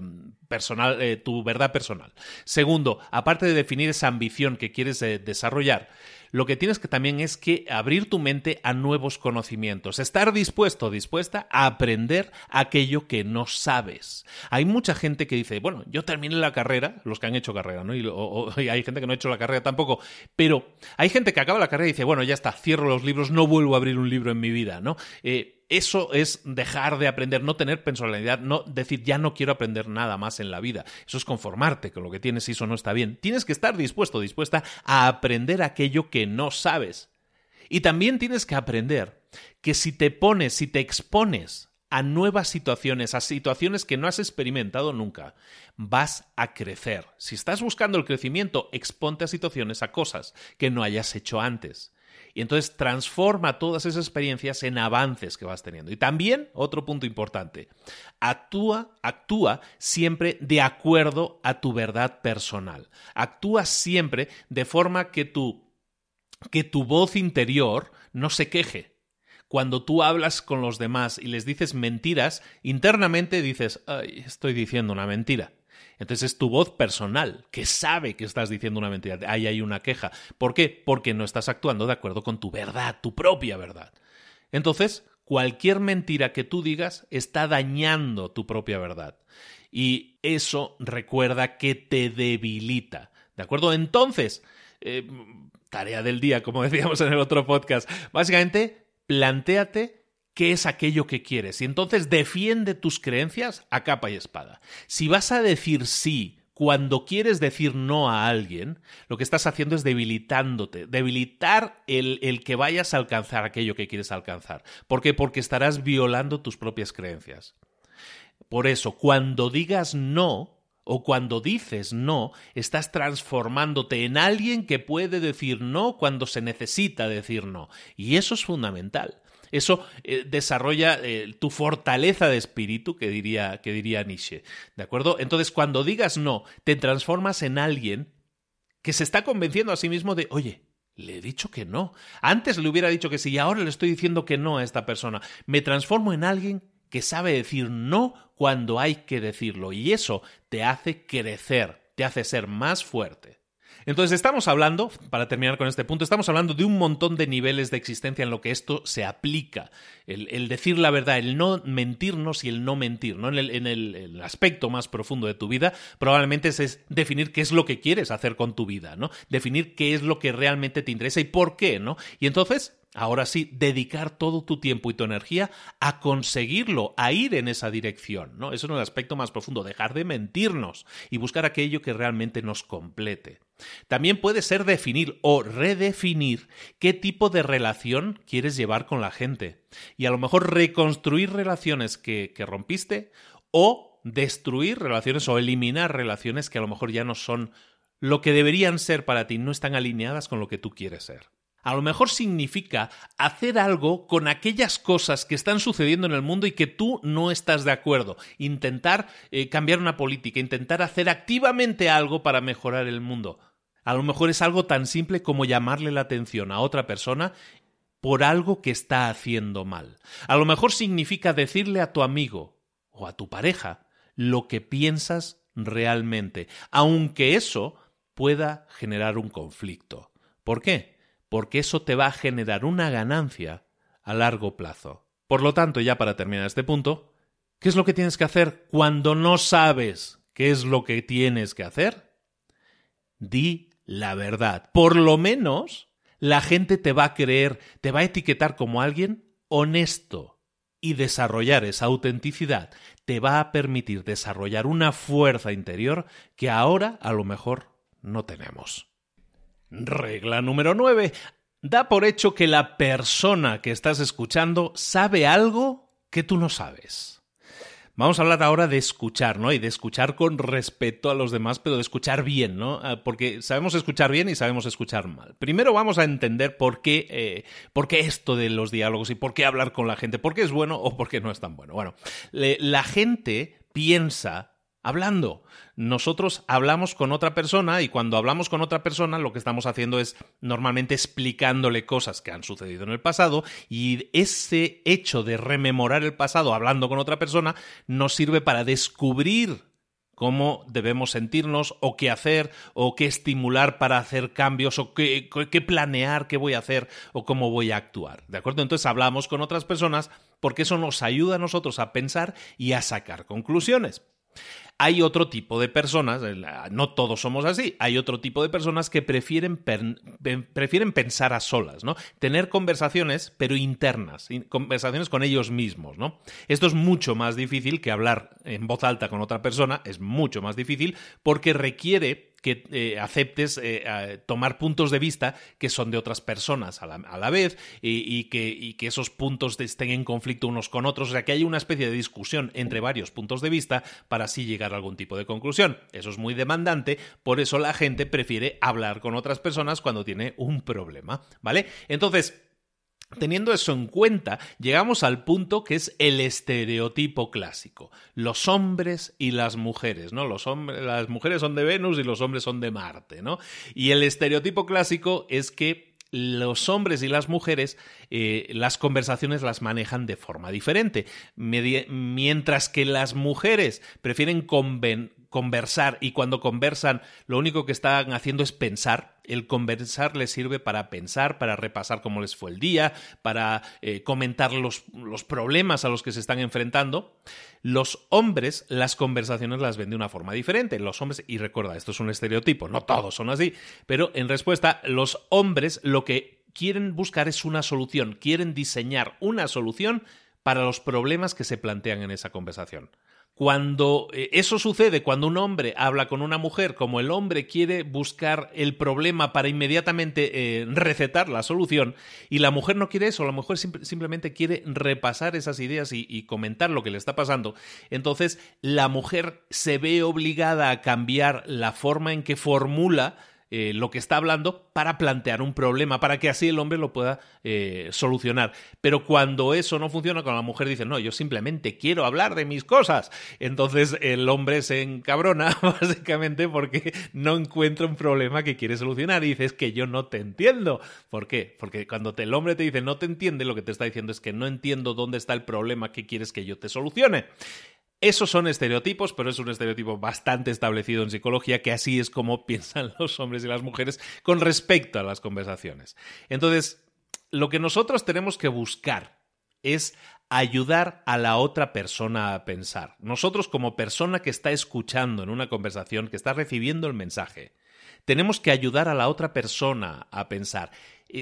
personal, eh, tu verdad personal. Segundo, aparte de definir esa ambición que quieres eh, desarrollar, lo que tienes que también es que abrir tu mente a nuevos conocimientos, estar dispuesto dispuesta a aprender aquello que no sabes. Hay mucha gente que dice, bueno, yo terminé la carrera, los que han hecho carrera, ¿no? Y, hay gente que no ha hecho la carrera tampoco, pero hay gente que acaba la carrera y dice, bueno, ya está, cierro los libros, no vuelvo a abrir un libro en mi vida, ¿no? Eh, eso es dejar de aprender, no tener personalidad, no decir ya no quiero aprender nada más en la vida. Eso es conformarte con lo que tienes y eso no está bien. Tienes que estar dispuesto, dispuesta a aprender aquello que no sabes. Y también tienes que aprender que si te pones, si te expones a nuevas situaciones, a situaciones que no has experimentado nunca, vas a crecer. Si estás buscando el crecimiento, exponte a situaciones, a cosas que no hayas hecho antes. Y entonces transforma todas esas experiencias en avances que vas teniendo. Y también, otro punto importante, actúa, actúa siempre de acuerdo a tu verdad personal. Actúa siempre de forma que tu que tu voz interior no se queje. Cuando tú hablas con los demás y les dices mentiras, internamente dices, Ay, estoy diciendo una mentira. Entonces es tu voz personal, que sabe que estás diciendo una mentira. Ahí hay una queja. ¿Por qué? Porque no estás actuando de acuerdo con tu verdad, tu propia verdad. Entonces, cualquier mentira que tú digas está dañando tu propia verdad. Y eso recuerda que te debilita. ¿De acuerdo? Entonces, eh, tarea del día, como decíamos en el otro podcast, básicamente, plantéate qué es aquello que quieres y entonces defiende tus creencias a capa y espada. Si vas a decir sí cuando quieres decir no a alguien, lo que estás haciendo es debilitándote, debilitar el, el, que vayas a alcanzar aquello que quieres alcanzar. ¿Por qué? Porque estarás violando tus propias creencias. Por eso, cuando digas no, o cuando dices no, estás transformándote en alguien que puede decir no cuando se necesita decir no. Y eso es fundamental. Eso eh, desarrolla eh, tu fortaleza de espíritu, que diría, que diría Nietzsche. ¿De acuerdo? Entonces, cuando digas no, te transformas en alguien que se está convenciendo a sí mismo de, oye, le he dicho que no. Antes le hubiera dicho que sí y ahora le estoy diciendo que no a esta persona. Me transformo en alguien que sabe decir no cuando hay que decirlo y eso te hace crecer, te hace ser más fuerte. Entonces estamos hablando, para terminar con este punto, estamos hablando de un montón de niveles de existencia en lo que esto se aplica. El, decir la verdad, el no mentirnos y el no mentir, ¿no? En, el, el, aspecto más profundo de tu vida, probablemente es, definir qué es lo que quieres hacer con tu vida, ¿no? Definir qué es lo que realmente te interesa y por qué, ¿no? Y entonces Ahora sí, dedicar todo tu tiempo y tu energía a conseguirlo, a ir en esa dirección, ¿no? Eso es el aspecto más profundo, dejar de mentirnos y buscar aquello que realmente nos complete. También puede ser definir o redefinir qué tipo de relación quieres llevar con la gente. Y a lo mejor reconstruir relaciones que, que rompiste o destruir relaciones o eliminar relaciones que a lo mejor ya no son lo que deberían ser para ti, no están alineadas con lo que tú quieres ser. A lo mejor significa hacer algo con aquellas cosas que están sucediendo en el mundo y que tú no estás de acuerdo. Intentar eh, cambiar una política, intentar hacer activamente algo para mejorar el mundo. A lo mejor es algo tan simple como llamarle la atención a otra persona por algo que está haciendo mal. A lo mejor significa decirle a tu amigo o a tu pareja lo que piensas realmente, aunque eso pueda generar un conflicto. ¿Por qué? porque eso te va a generar una ganancia a largo plazo. Por lo tanto, ya para terminar este punto, ¿qué es lo que tienes que hacer cuando no sabes qué es lo que tienes que hacer? Di la verdad. Por lo menos la gente te va a creer, te va a etiquetar como alguien honesto. Y desarrollar esa autenticidad te va a permitir desarrollar una fuerza interior que ahora a lo mejor no tenemos. Regla número 9. Da por hecho que la persona que estás escuchando sabe algo que tú no sabes. Vamos a hablar ahora de escuchar, ¿no? Y de escuchar con respeto a los demás, pero de escuchar bien, ¿no? Ah, porque sabemos escuchar bien y sabemos escuchar mal. Primero vamos a entender por qué, eh, por qué esto de los diálogos y por qué hablar con la gente, por qué es bueno o por qué no es tan bueno. Bueno, la gente piensa hablando. Nosotros hablamos con otra persona y cuando hablamos con otra persona lo que estamos haciendo es normalmente explicándole cosas que han sucedido en el pasado y ese hecho de rememorar el pasado hablando con otra persona nos sirve para descubrir cómo debemos sentirnos o qué hacer o qué estimular para hacer cambios o qué, qué, planear, qué voy a hacer o cómo voy a actuar. ¿De acuerdo? Entonces hablamos con otras personas porque eso nos ayuda a nosotros a pensar y a sacar conclusiones. Hay otro tipo de personas, no todos somos así, hay otro tipo de personas que prefieren, prefieren pensar a solas, ¿no? Tener conversaciones, pero internas, conversaciones con ellos mismos, ¿no? Esto es mucho más difícil que hablar en voz alta con otra persona, es mucho más difícil porque requiere que eh, aceptes eh, tomar puntos de vista que son de otras personas a la, vez y, que, que, esos puntos estén en conflicto unos con otros, o sea, que hay una especie de discusión entre varios puntos de vista para así llegar a algún tipo de conclusión. Eso es muy demandante, por eso la gente prefiere hablar con otras personas cuando tiene un problema, ¿vale? Entonces, Teniendo eso en cuenta, llegamos al punto que es el estereotipo clásico. Los hombres y las mujeres, ¿no? Los hombres, las mujeres son de Venus y los hombres son de Marte, ¿no? Y el estereotipo clásico es que los hombres y las mujeres eh, las conversaciones las manejan de forma diferente. mientras que las mujeres prefieren conversar y cuando conversan lo único que están haciendo es pensar. El conversar les sirve para pensar, para repasar cómo les fue el día, para eh, comentar los, los, problemas a los que se están enfrentando. Los hombres las conversaciones las ven de una forma diferente. Los hombres, y recuerda, esto es un estereotipo, no todos son así, pero en respuesta, los hombres lo que quieren buscar es una solución, quieren diseñar una solución para los problemas que se plantean en esa conversación. Cuando eh, eso sucede, cuando un hombre habla con una mujer, como el hombre quiere buscar el problema para inmediatamente eh, recetar la solución, y la mujer no quiere eso, la mujer simplemente quiere repasar esas ideas y comentar lo que le está pasando, entonces la mujer se ve obligada a cambiar la forma en que formula eh, lo que está hablando para plantear un problema, para que así el hombre lo pueda eh, solucionar. Pero cuando eso no funciona, cuando la mujer dice, no, yo simplemente quiero hablar de mis cosas, entonces el hombre se encabrona básicamente porque no encuentra un problema que quiere solucionar y dice, es que yo no te entiendo. ¿Por qué? Porque cuando el hombre te dice no te entiende, lo que te está diciendo es que no entiendo dónde está el problema que quieres que yo te solucione. Esos son estereotipos, pero es un estereotipo bastante establecido en psicología, que así es como piensan los hombres y las mujeres con respecto a las conversaciones. Entonces, lo que nosotros tenemos que buscar es ayudar a la otra persona a pensar. Nosotros como persona que está escuchando en una conversación, que está recibiendo el mensaje, tenemos que ayudar a la otra persona a pensar.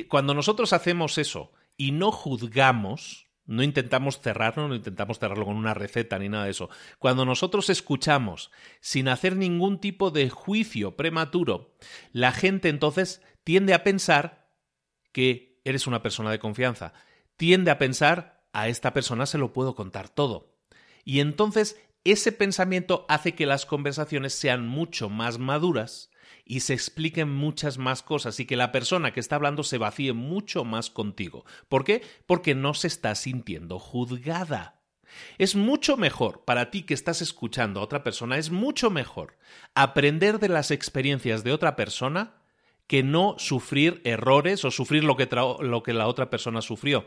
Cuando nosotros hacemos eso y no juzgamos, no intentamos cerrarlo, no intentamos cerrarlo con una receta ni nada de eso. Cuando nosotros escuchamos sin hacer ningún tipo de juicio prematuro, la gente entonces tiende a pensar que eres una persona de confianza. Tiende a pensar a esta persona se lo puedo contar todo. Y entonces ese pensamiento hace que las conversaciones sean mucho más maduras y se expliquen muchas más cosas y que la persona que está hablando se vacíe mucho más contigo. ¿Por qué? Porque no se está sintiendo juzgada. Es mucho mejor para ti que estás escuchando a otra persona, es mucho mejor aprender de las experiencias de otra persona que no sufrir errores o sufrir lo que, lo que la otra persona sufrió.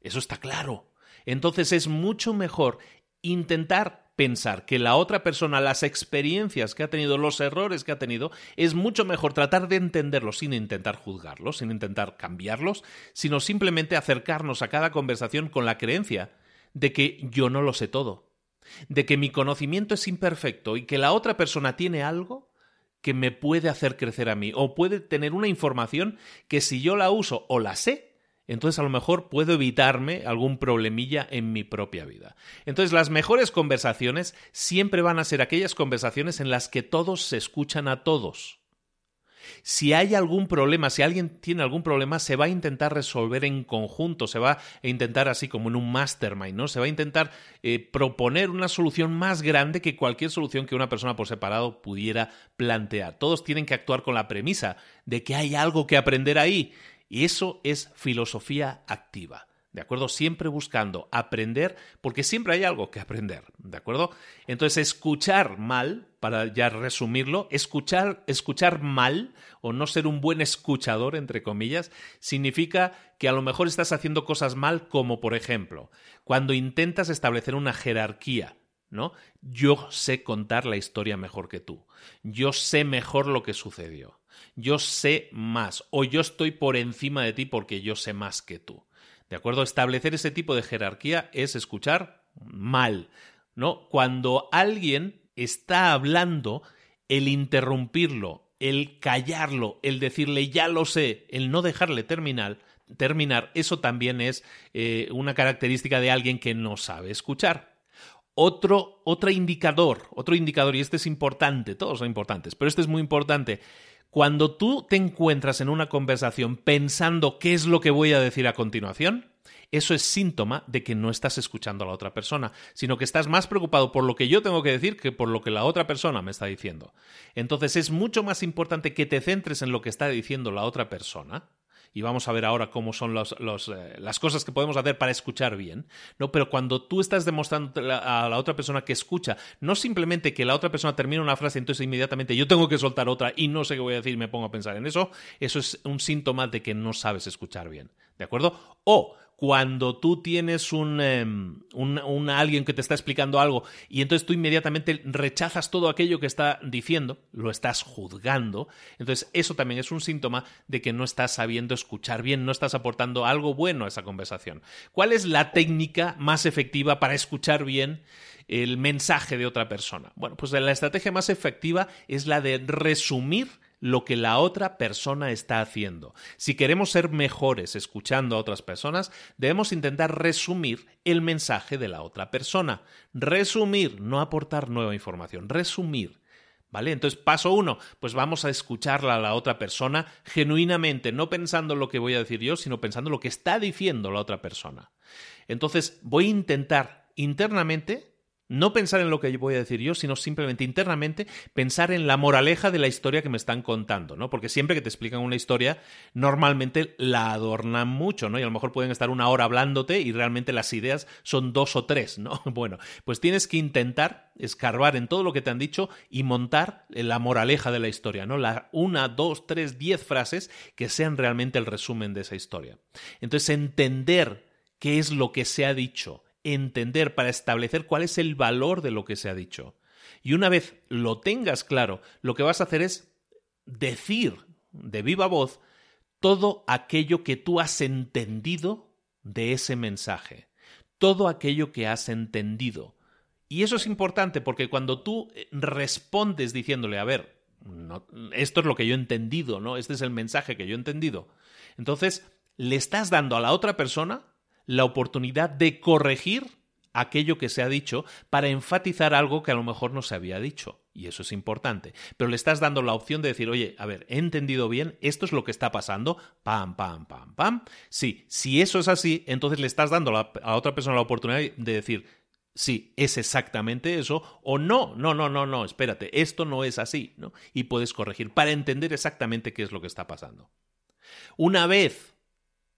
Eso está claro. Entonces es mucho mejor intentar pensar que la otra persona, las experiencias que ha tenido, los errores que ha tenido, es mucho mejor tratar de entenderlos sin intentar juzgarlos, sin intentar cambiarlos, sino simplemente acercarnos a cada conversación con la creencia de que yo no lo sé todo, de que mi conocimiento es imperfecto y que la otra persona tiene algo que me puede hacer crecer a mí o puede tener una información que si yo la uso o la sé, entonces a lo mejor puedo evitarme algún problemilla en mi propia vida. Entonces las mejores conversaciones siempre van a ser aquellas conversaciones en las que todos se escuchan a todos. Si hay algún problema, si alguien tiene algún problema, se va a intentar resolver en conjunto, se va a intentar así como en un mastermind, ¿no? Se va a intentar eh, proponer una solución más grande que cualquier solución que una persona por separado pudiera plantear. Todos tienen que actuar con la premisa de que hay algo que aprender ahí y eso es filosofía activa. ¿De acuerdo? Siempre buscando aprender, porque siempre hay algo que aprender. ¿De acuerdo? Entonces, escuchar mal, para ya resumirlo, escuchar, escuchar mal o no ser un buen escuchador, entre comillas, significa que a lo mejor estás haciendo cosas mal, como por ejemplo, cuando intentas establecer una jerarquía. ¿No? Yo sé contar la historia mejor que tú. Yo sé mejor lo que sucedió yo sé más o yo estoy por encima de ti porque yo sé más que tú. ¿De acuerdo? Establecer ese tipo de jerarquía es escuchar mal, ¿no? Cuando alguien está hablando, el interrumpirlo, el callarlo, el decirle ya lo sé, el no dejarle terminar, terminar eso también es eh, una característica de alguien que no sabe escuchar. Otro, otro indicador, otro indicador, y este es importante, todos son importantes, pero este es muy importante, cuando tú te encuentras en una conversación pensando qué es lo que voy a decir a continuación, eso es síntoma de que no estás escuchando a la otra persona, sino que estás más preocupado por lo que yo tengo que decir que por lo que la otra persona me está diciendo. Entonces es mucho más importante que te centres en lo que está diciendo la otra persona y vamos a ver ahora cómo son los, eh, las cosas que podemos hacer para escuchar bien, ¿no? Pero cuando tú estás demostrando a la otra persona que escucha, no simplemente que la otra persona termina una frase, entonces inmediatamente yo tengo que soltar otra y no sé qué voy a decir me pongo a pensar en eso, eso es un síntoma de que no sabes escuchar bien, ¿de acuerdo? O cuando tú tienes em, un, un, alguien que te está explicando algo y entonces tú inmediatamente rechazas todo aquello que está diciendo, lo estás juzgando, entonces eso también es un síntoma de que no estás sabiendo escuchar bien, no estás aportando algo bueno a esa conversación. ¿Cuál es la técnica más efectiva para escuchar bien? el mensaje de otra persona. Bueno, pues la estrategia más efectiva es la de resumir lo que la otra persona está haciendo. Si queremos ser mejores escuchando a otras personas, debemos intentar resumir el mensaje de la otra persona. Resumir, no aportar nueva información, resumir. ¿Vale? Entonces, paso uno, pues vamos a escucharla a la otra persona genuinamente, no pensando lo que voy a decir yo, sino pensando lo que está diciendo la otra persona. Entonces, voy a intentar internamente no pensar en lo que voy a decir yo, sino simplemente internamente pensar en la moraleja de la historia que me están contando, ¿no? Porque siempre que te explican una historia, normalmente la adornan mucho, ¿no? Y a lo mejor pueden estar una hora hablándote y realmente las ideas son dos o tres, ¿no? Bueno, pues tienes que intentar escarbar en todo lo que te han dicho y montar la moraleja de la historia, ¿no? La una, dos, tres, diez frases que sean realmente el resumen de esa historia. Entonces, entender qué es lo que se ha dicho entender, para establecer cuál es el valor de lo que se ha dicho. Y una vez lo tengas claro, lo que vas a hacer es decir de viva voz todo aquello que tú has entendido de ese mensaje, todo aquello que has entendido. Y eso es importante porque cuando tú eh, respondes diciéndole, a ver, esto es lo que yo he entendido, ¿no? Este es el mensaje que yo he entendido. Entonces, le estás dando a la otra persona la oportunidad de corregir aquello que se ha dicho para enfatizar algo que a lo mejor no se había dicho. Y eso es importante. Pero le estás dando la opción de decir, oye, a ver, he entendido bien, esto es lo que está pasando, pam, pam, pam, pam. Sí, si eso es así, entonces le estás dando a la otra persona la oportunidad de decir, sí, es exactamente eso, o no, no, no, no, no, espérate, esto no es así, ¿no? Y puedes corregir para entender exactamente qué es lo que está pasando. Una vez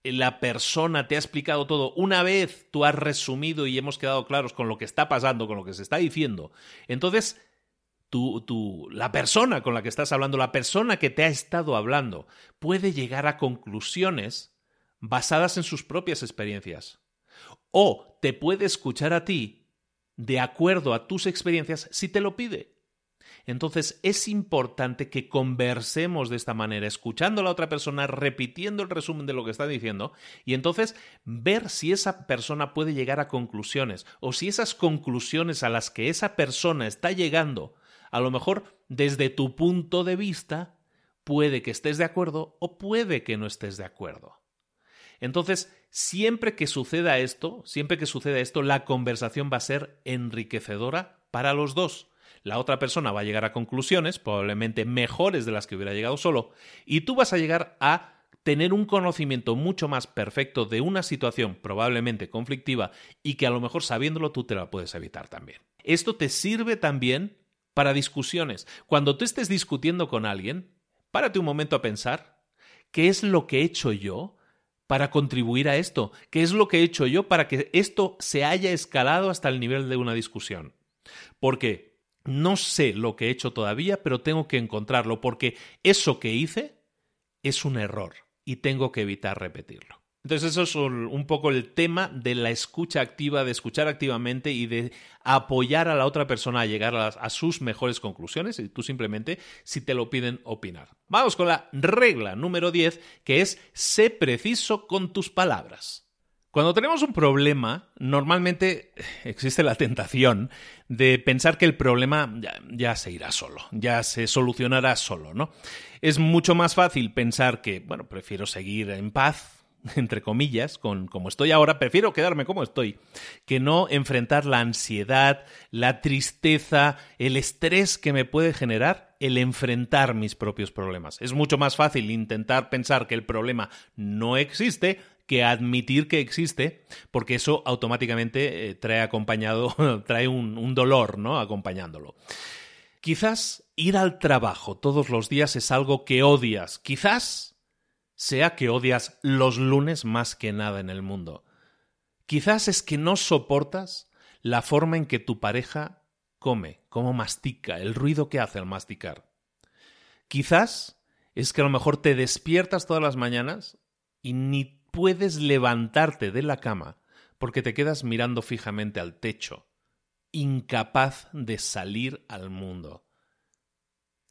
la persona te ha explicado todo, una vez tú has resumido y hemos quedado claros con lo que está pasando, con lo que se está diciendo, entonces tú, tú, la persona con la que estás hablando, la persona que te ha estado hablando, puede llegar a conclusiones basadas en sus propias experiencias. O te puede escuchar a ti de acuerdo a tus experiencias si te lo pide. Entonces es importante que conversemos de esta manera, escuchando a la otra persona, repitiendo el resumen de lo que está diciendo, y entonces ver si esa persona puede llegar a conclusiones, o si esas conclusiones a las que esa persona está llegando, a lo mejor desde tu punto de vista, puede que estés de acuerdo o puede que no estés de acuerdo. Entonces, siempre que suceda esto, siempre que suceda esto, la conversación va a ser enriquecedora para los dos la otra persona va a llegar a conclusiones, probablemente mejores de las que hubiera llegado solo, y tú vas a llegar a tener un conocimiento mucho más perfecto de una situación probablemente conflictiva y que a lo mejor sabiéndolo tú te la puedes evitar también. Esto te sirve también para discusiones. Cuando tú estés discutiendo con alguien, párate un momento a pensar, ¿qué es lo que he hecho yo para contribuir a esto? ¿Qué es lo que he hecho yo para que esto se haya escalado hasta el nivel de una discusión? Porque no sé lo que he hecho todavía, pero tengo que encontrarlo porque eso que hice es un error y tengo que evitar repetirlo. Entonces eso es un poco el tema de la escucha activa, de escuchar activamente y de apoyar a la otra persona a llegar a, sus mejores conclusiones y tú simplemente, si te lo piden, opinar. Vamos con la regla número 10, que es sé preciso con tus palabras. Cuando tenemos un problema, normalmente existe la tentación de pensar que el problema ya, se irá solo, ya se solucionará solo, ¿no? Es mucho más fácil pensar que, bueno, prefiero seguir en paz, entre comillas, con como estoy ahora, prefiero quedarme como estoy, que no enfrentar la ansiedad, la tristeza, el estrés que me puede generar el enfrentar mis propios problemas. Es mucho más fácil intentar pensar que el problema no existe que admitir que existe, porque eso automáticamente eh, trae acompañado, trae un, un dolor, ¿no? Acompañándolo. Quizás ir al trabajo todos los días es algo que odias. Quizás sea que odias los lunes más que nada en el mundo. Quizás es que no soportas la forma en que tu pareja come, cómo mastica, el ruido que hace al masticar. Quizás es que a lo mejor te despiertas todas las mañanas y ni puedes levantarte de la cama porque te quedas mirando fijamente al techo, incapaz de salir al mundo.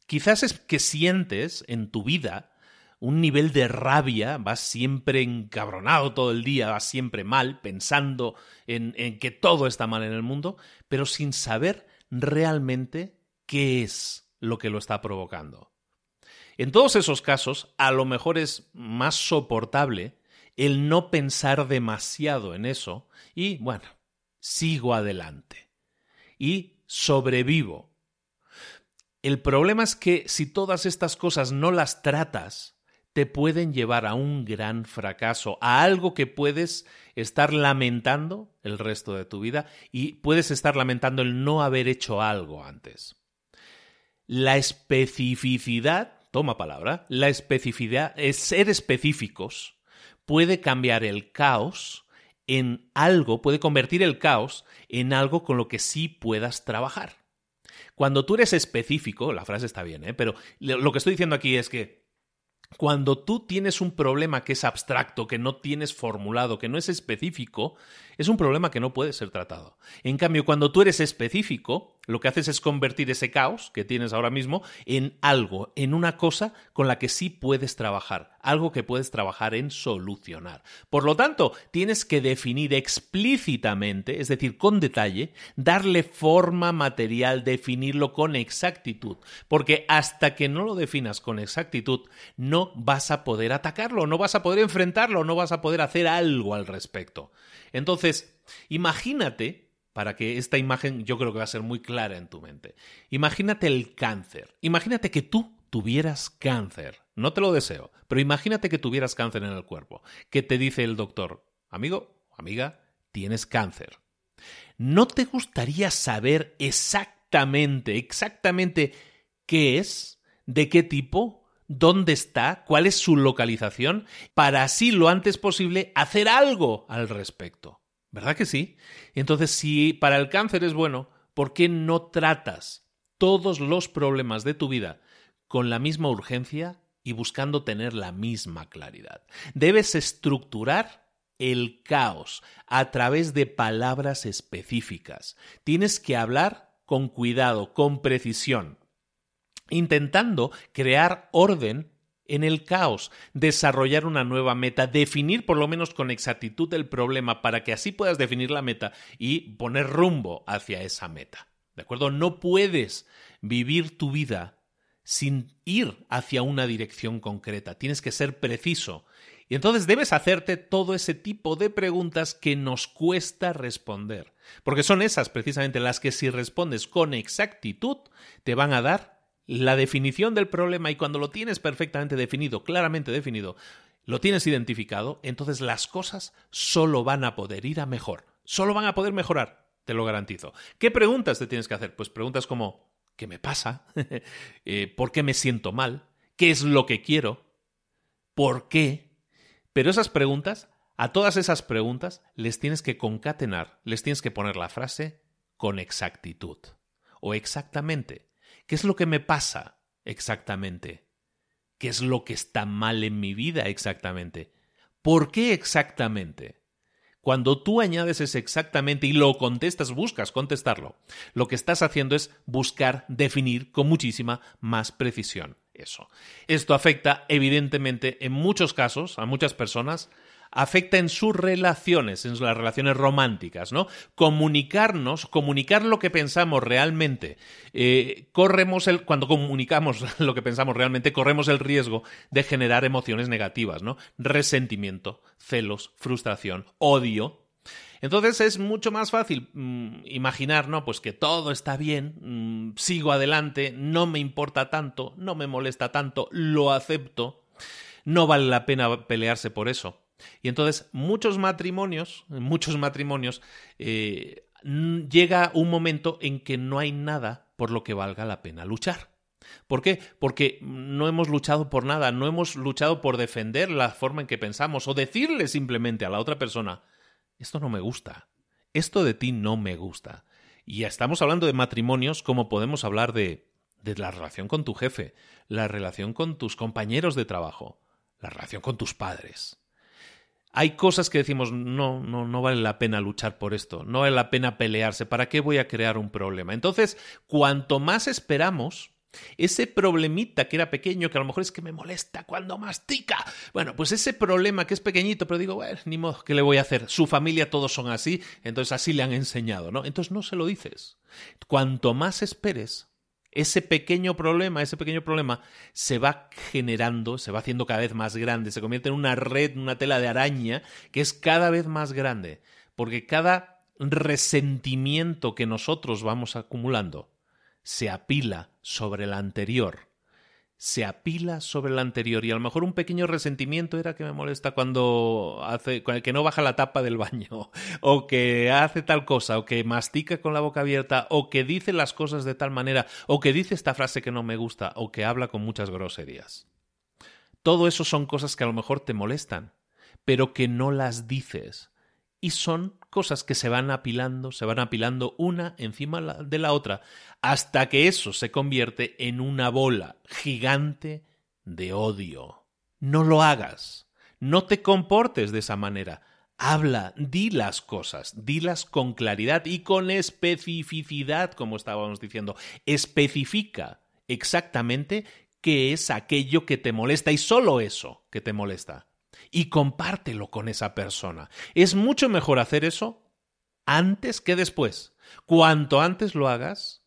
Quizás es que sientes en tu vida un nivel de rabia, vas siempre encabronado todo el día, vas siempre mal, pensando en, en, que todo está mal en el mundo, pero sin saber realmente qué es lo que lo está provocando. En todos esos casos, a lo mejor es más soportable el no pensar demasiado en eso y, bueno, sigo adelante y sobrevivo. El problema es que si todas estas cosas no las tratas, te pueden llevar a un gran fracaso, a algo que puedes estar lamentando el resto de tu vida y puedes estar lamentando el no haber hecho algo antes. La especificidad, toma palabra, la especificidad es ser específicos puede cambiar el caos en algo, puede convertir el caos en algo con lo que sí puedas trabajar. Cuando tú eres específico, la frase está bien, ¿eh? pero lo que estoy diciendo aquí es que cuando tú tienes un problema que es abstracto, que no tienes formulado, que no es específico, es un problema que no puede ser tratado. En cambio, cuando tú eres específico, lo que haces es convertir ese caos que tienes ahora mismo en algo, en una cosa con la que sí puedes trabajar, algo que puedes trabajar en solucionar. Por lo tanto, tienes que definir explícitamente, es decir, con detalle, darle forma material, definirlo con exactitud, porque hasta que no lo definas con exactitud, no vas a poder atacarlo, no vas a poder enfrentarlo, no vas a poder hacer algo al respecto. Entonces, imagínate, para que esta imagen yo creo que va a ser muy clara en tu mente, imagínate el cáncer, imagínate que tú tuvieras cáncer, no te lo deseo, pero imagínate que tuvieras cáncer en el cuerpo, que te dice el doctor, amigo, amiga, tienes cáncer. ¿No te gustaría saber exactamente, exactamente qué es, de qué tipo, dónde está, cuál es su localización, para así lo antes posible hacer algo al respecto. ¿Verdad que sí? Entonces, si para el cáncer es bueno, ¿por qué no tratas todos los problemas de tu vida con la misma urgencia y buscando tener la misma claridad? Debes estructurar el caos a través de palabras específicas. Tienes que hablar con cuidado, con precisión intentando crear orden en el caos, desarrollar una nueva meta, definir por lo menos con exactitud el problema para que así puedas definir la meta y poner rumbo hacia esa meta. ¿De acuerdo? No puedes vivir tu vida sin ir hacia una dirección concreta. Tienes que ser preciso. Y entonces debes hacerte todo ese tipo de preguntas que nos cuesta responder. Porque son esas precisamente las que si respondes con exactitud te van a dar la definición del problema y cuando lo tienes perfectamente definido, claramente definido, lo tienes identificado, entonces las cosas solo van a poder ir a mejor, solo van a poder mejorar, te lo garantizo. ¿Qué preguntas te tienes que hacer? Pues preguntas como ¿qué me pasa? Eh, ¿Por qué me siento mal? ¿Qué es lo que quiero? ¿Por qué? Pero esas preguntas, a todas esas preguntas, les tienes que concatenar, les tienes que poner la frase con exactitud o exactamente. ¿Qué es lo que me pasa exactamente? ¿Qué es lo que está mal en mi vida exactamente? ¿Por qué exactamente? Cuando tú añades ese exactamente y lo contestas, buscas contestarlo, lo que estás haciendo es buscar definir con muchísima más precisión eso. Esto afecta evidentemente en muchos casos a muchas personas afecta en sus relaciones, en las relaciones románticas, ¿no? Comunicarnos, comunicar lo que pensamos realmente, eh, corremos el, cuando comunicamos lo que pensamos realmente, corremos el riesgo de generar emociones negativas, ¿no? Resentimiento, celos, frustración, odio, entonces es mucho más fácil mm, imaginar, ¿no? Pues que todo está bien, mm, sigo adelante, no me importa tanto, no me molesta tanto, lo acepto, no vale la pena pelearse por eso. Y entonces muchos matrimonios, muchos matrimonios, eh, llega un momento en que no hay nada por lo que valga la pena luchar. ¿Por qué? Porque no hemos luchado por nada, no hemos luchado por defender la forma en que pensamos o decirle simplemente a la otra persona, esto no me gusta, esto de ti no me gusta. Y ya estamos hablando de matrimonios como podemos hablar de, de la relación con tu jefe, la relación con tus compañeros de trabajo, la relación con tus padres. Hay cosas que decimos, no, no, no vale la pena luchar por esto, no vale la pena pelearse, ¿para qué voy a crear un problema? Entonces, cuanto más esperamos, ese problemita que era pequeño, que a lo mejor es que me molesta cuando mastica. Bueno, pues ese problema que es pequeñito, pero digo, bueno, ni modo, ¿qué le voy a hacer? Su familia todos son así, entonces así le han enseñado, ¿no? Entonces no se lo dices. Cuanto más esperes, ese pequeño problema, ese pequeño problema se va generando, se va haciendo cada vez más grande, se convierte en una red, una tela de araña que es cada vez más grande, porque cada resentimiento que nosotros vamos acumulando se apila sobre el anterior. Se apila sobre el anterior y a lo mejor un pequeño resentimiento era que me molesta cuando hace que no baja la tapa del baño o que hace tal cosa o que mastica con la boca abierta o que dice las cosas de tal manera o que dice esta frase que no me gusta o que habla con muchas groserías. Todo eso son cosas que a lo mejor te molestan, pero que no las dices y son cosas que se van apilando, se van apilando una encima de la otra, hasta que eso se convierte en una bola gigante de odio. No lo hagas, no te comportes de esa manera. Habla, di las cosas, dilas con claridad y con especificidad, como estábamos diciendo. Especifica exactamente qué es aquello que te molesta y solo eso que te molesta y compártelo con esa persona. Es mucho mejor hacer eso antes que después. Cuanto antes lo hagas,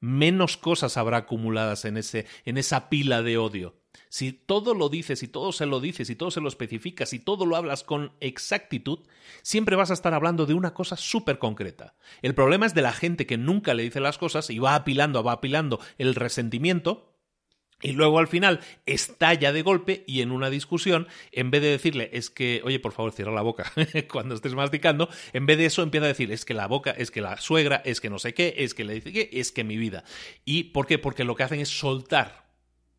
menos cosas habrá acumuladas en, ese, en esa pila de odio. Si todo lo dices, y todo se lo dices, y todo se lo especificas, y todo lo hablas con exactitud, siempre vas a estar hablando de una cosa súper concreta. El problema es de la gente que nunca le dice las cosas y va apilando, va apilando el resentimiento y luego al final estalla de golpe y en una discusión, en vez de decirle, es que, oye, por favor, cierra la boca cuando estés masticando, en vez de eso empieza a decir, es que la boca, es que la suegra, es que no sé qué, es que le dice qué, es que mi vida. ¿Y por qué? Porque lo que hacen es soltar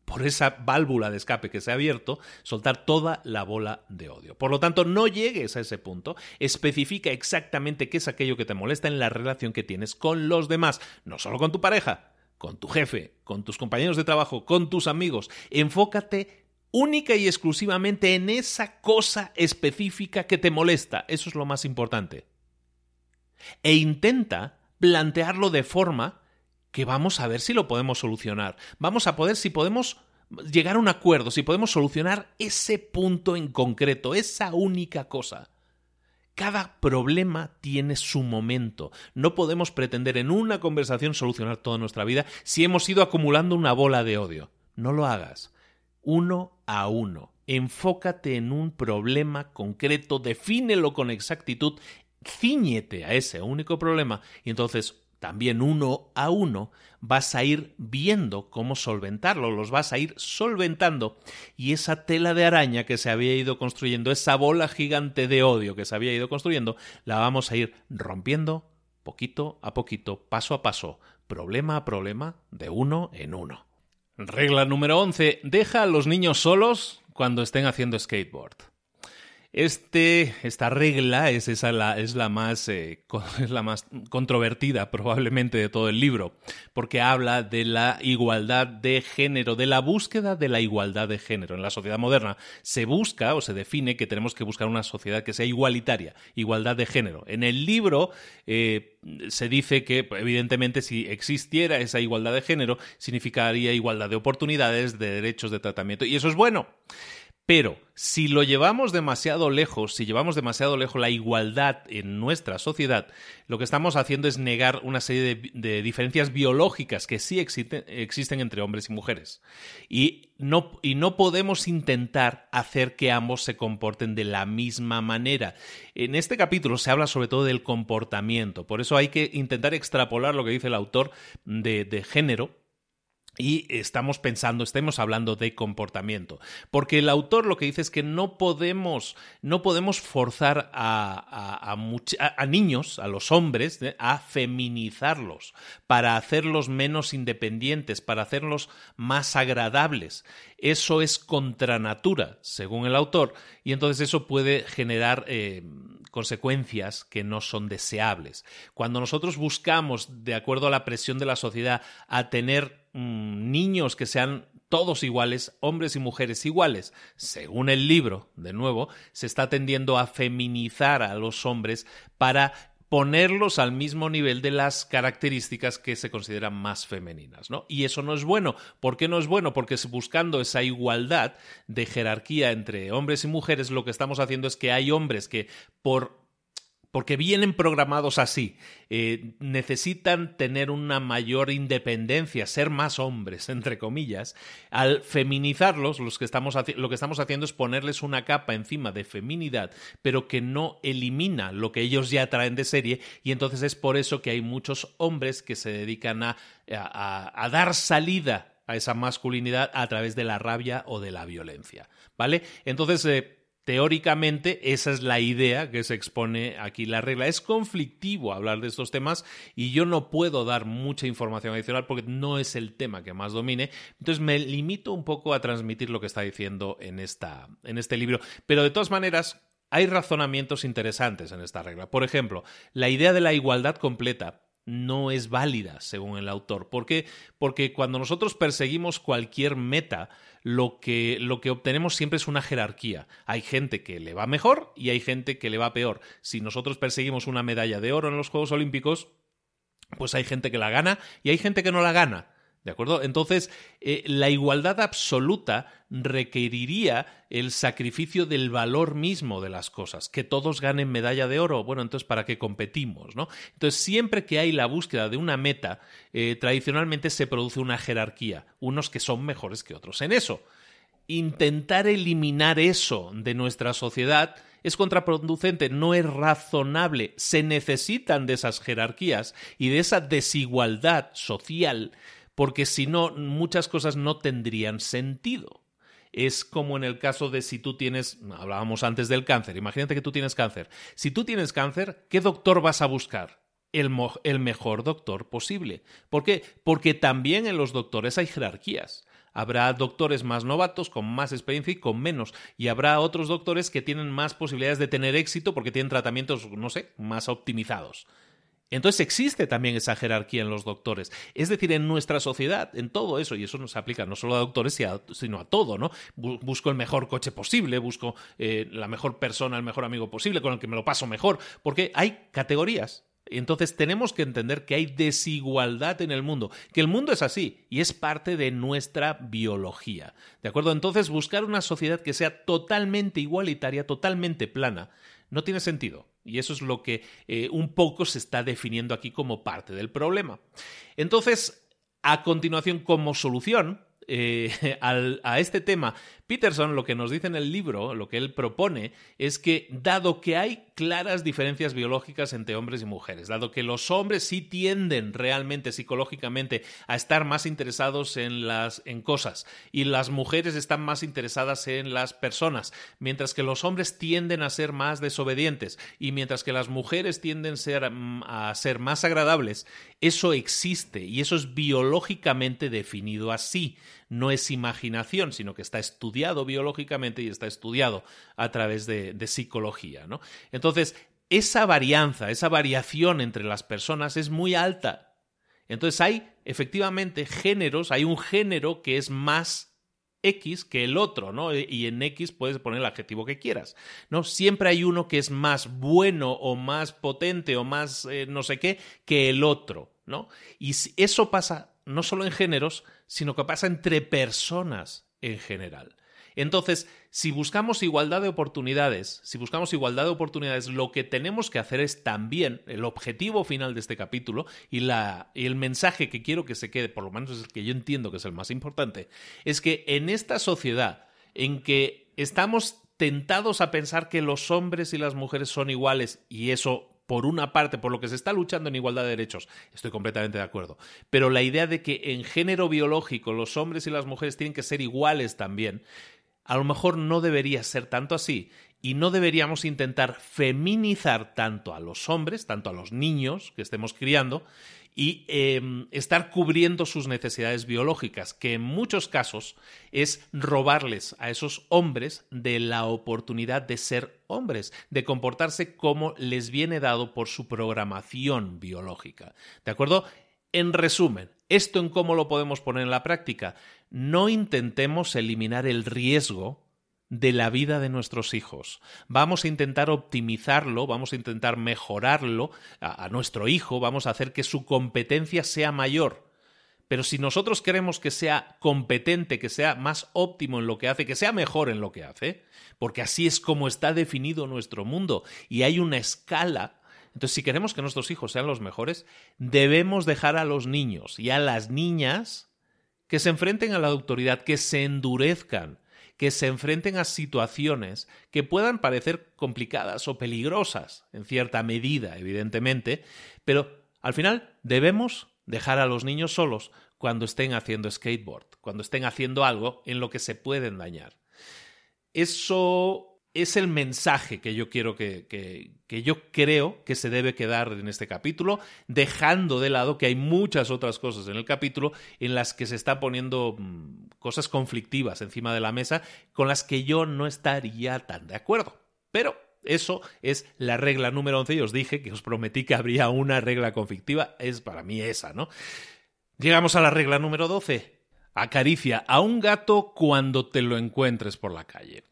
por esa válvula de escape que se ha abierto, soltar toda la bola de odio. Por lo tanto, no llegues a ese punto, especifica exactamente qué es aquello que te molesta en la relación que tienes con los demás, no solo con tu pareja, con tu jefe, con tus compañeros de trabajo, con tus amigos. Enfócate única y exclusivamente en esa cosa específica que te molesta. Eso es lo más importante. E intenta plantearlo de forma que vamos a ver si lo podemos solucionar. Vamos a poder, si podemos llegar a un acuerdo, si podemos solucionar ese punto en concreto, esa única cosa. Cada problema tiene su momento. No podemos pretender en una conversación solucionar toda nuestra vida si hemos ido acumulando una bola de odio. No lo hagas. Uno a uno. Enfócate en un problema concreto, defínelo con exactitud, ciñete a ese único problema y entonces también uno a uno, vas a ir viendo cómo solventarlo, los vas a ir solventando y esa tela de araña que se había ido construyendo, esa bola gigante de odio que se había ido construyendo, la vamos a ir rompiendo poquito a poquito, paso a paso, problema a problema, de uno en uno. Regla número 11. Deja a los niños solos cuando estén haciendo skateboard. Este, esta regla es, esa la, es, la más, eh, es la más controvertida probablemente de todo el libro, porque habla de la igualdad de género, de la búsqueda de la igualdad de género. En la sociedad moderna se busca o se define que tenemos que buscar una sociedad que sea igualitaria, igualdad de género. En el libro eh, se dice que, evidentemente, si existiera esa igualdad de género, significaría igualdad de oportunidades, de derechos de tratamiento, y eso es bueno. Pero si lo llevamos demasiado lejos, si llevamos demasiado lejos la igualdad en nuestra sociedad, lo que estamos haciendo es negar una serie de, diferencias biológicas que sí existen, entre hombres y mujeres. Y no, y no podemos intentar hacer que ambos se comporten de la misma manera. En este capítulo se habla sobre todo del comportamiento, por eso hay que intentar extrapolar lo que dice el autor de, de género y estamos pensando, estemos hablando de comportamiento. Porque el autor lo que dice es que no podemos, no podemos forzar a, a, niños, a los hombres, ¿eh? a feminizarlos, para hacerlos menos independientes, para hacerlos más agradables. Eso es contra natura, según el autor, y entonces eso puede generar eh, consecuencias que no son deseables. Cuando nosotros buscamos, de acuerdo a la presión de la sociedad, a tener Mm, niños que sean todos iguales, hombres y mujeres iguales. Según el libro, de nuevo, se está tendiendo a feminizar a los hombres para ponerlos al mismo nivel de las características que se consideran más femeninas, ¿no? Y eso no es bueno. ¿Por qué no es bueno? Porque buscando esa igualdad de jerarquía entre hombres y mujeres, lo que estamos haciendo es que hay hombres que por porque vienen programados así. Eh, necesitan tener una mayor independencia, ser más hombres, entre comillas. Al feminizarlos, los que estamos lo que estamos haciendo es ponerles una capa encima de feminidad, pero que no elimina lo que ellos ya traen de serie, y entonces es por eso que hay muchos hombres que se dedican a, a, dar salida a esa masculinidad a través de la rabia o de la violencia. ¿Vale? Entonces, eh, Teóricamente, esa es la idea que se expone aquí la regla. Es conflictivo hablar de estos temas y yo no puedo dar mucha información adicional porque no es el tema que más domine. Entonces me limito un poco a transmitir lo que está diciendo en, esta, en este libro. Pero de todas maneras, hay razonamientos interesantes en esta regla. Por ejemplo, la idea de la igualdad completa no es válida, según el autor. ¿Por qué? Porque cuando nosotros perseguimos cualquier meta, lo que, lo que obtenemos siempre es una jerarquía. Hay gente que le va mejor y hay gente que le va peor. Si nosotros perseguimos una medalla de oro en los Juegos Olímpicos, pues hay gente que la gana y hay gente que no la gana. ¿De acuerdo? Entonces, eh, la igualdad absoluta requeriría el sacrificio del valor mismo de las cosas, que todos ganen medalla de oro. Bueno, entonces, ¿para qué competimos? ¿no? Entonces, siempre que hay la búsqueda de una meta, eh, tradicionalmente se produce una jerarquía, unos que son mejores que otros en eso. Intentar eliminar eso de nuestra sociedad es contraproducente, no es razonable, se necesitan de esas jerarquías y de esa desigualdad social porque si no, muchas cosas no tendrían sentido. Es como en el caso de si tú tienes, hablábamos antes del cáncer, imagínate que tú tienes cáncer. Si tú tienes cáncer, ¿qué doctor vas a buscar? El, el mejor doctor posible. ¿Por qué? Porque también en los doctores hay jerarquías. Habrá doctores más novatos, con más experiencia y con menos. Y habrá otros doctores que tienen más posibilidades de tener éxito porque tienen tratamientos, no sé, más optimizados. Entonces existe también esa jerarquía en los doctores. Es decir, en nuestra sociedad, en todo eso, y eso nos aplica no solo a doctores, sino a todo, ¿no? Busco el mejor coche posible, busco eh, la mejor persona, el mejor amigo posible, con el que me lo paso mejor, porque hay categorías. Entonces tenemos que entender que hay desigualdad en el mundo, que el mundo es así y es parte de nuestra biología. ¿De acuerdo? Entonces buscar una sociedad que sea totalmente igualitaria, totalmente plana, no tiene sentido. Y eso es lo que eh, un poco se está definiendo aquí como parte del problema. Entonces, a continuación, como solución eh, a este tema, Peterson lo que nos dice en el libro, lo que él propone, es que dado que hay claras diferencias biológicas entre hombres y mujeres, dado que los hombres sí tienden realmente psicológicamente a estar más interesados en las en cosas y las mujeres están más interesadas en las personas, mientras que los hombres tienden a ser más desobedientes y mientras que las mujeres tienden mm, a ser más agradables, eso existe y eso es biológicamente definido así, no es imaginación, sino que está estudiado biológicamente y está estudiado a través de, psicología. Entonces, esa varianza, esa variación entre las personas es muy alta. Entonces hay efectivamente géneros, hay un género que es más X que el otro, ¿no? Y en X puedes poner el adjetivo que quieras, ¿no? Siempre hay uno que es más bueno o más potente o más eh, no sé qué que el otro, ¿no? Y eso pasa no solo en géneros, sino que pasa entre personas en general. Entonces, si buscamos igualdad de oportunidades, si buscamos igualdad de oportunidades, lo que tenemos que hacer es también el objetivo final de este capítulo y, la, y el mensaje que quiero que se quede, por lo menos es el que yo entiendo que es el más importante, es que en esta sociedad en que estamos tentados a pensar que los hombres y las mujeres son iguales y eso por una parte, por lo que se está luchando en igualdad de derechos, estoy completamente de acuerdo. Pero la idea de que en género biológico los hombres y las mujeres tienen que ser iguales también, a lo mejor no debería ser tanto así y no deberíamos intentar feminizar tanto a los hombres, tanto a los niños que estemos criando, y em, estar cubriendo sus necesidades biológicas, que en muchos casos es robarles a esos hombres de la oportunidad de ser hombres, de comportarse como les viene dado por su programación biológica. ¿De acuerdo? En resumen, ¿esto en cómo lo podemos poner en la práctica? No intentemos eliminar el riesgo de la vida de nuestros hijos. Vamos a intentar optimizarlo, vamos a intentar mejorarlo a, nuestro hijo, vamos a hacer que su competencia sea mayor. Pero si nosotros queremos que sea competente, que sea más óptimo en lo que hace, que sea mejor en lo que hace, porque así es como está definido nuestro mundo y hay una escala entonces, si queremos que nuestros hijos sean los mejores, debemos dejar a los niños y a las niñas que se enfrenten a la autoridad, que se endurezcan, que se enfrenten a situaciones que puedan parecer complicadas o peligrosas, en cierta medida, evidentemente, pero al final debemos dejar a los niños solos cuando estén haciendo skateboard, cuando estén haciendo algo en lo que se pueden dañar. Eso es el mensaje que yo quiero que, que, yo creo que se debe quedar en este capítulo, dejando de lado que hay muchas otras cosas en el capítulo en las que se está poniendo mm, cosas conflictivas encima de la mesa con las que yo no estaría tan de acuerdo. Pero eso es la regla número 11 y os dije que os prometí que habría una regla conflictiva, es para mí esa, ¿no? Llegamos a la regla número 12. Acaricia a un gato cuando te lo encuentres por la calle.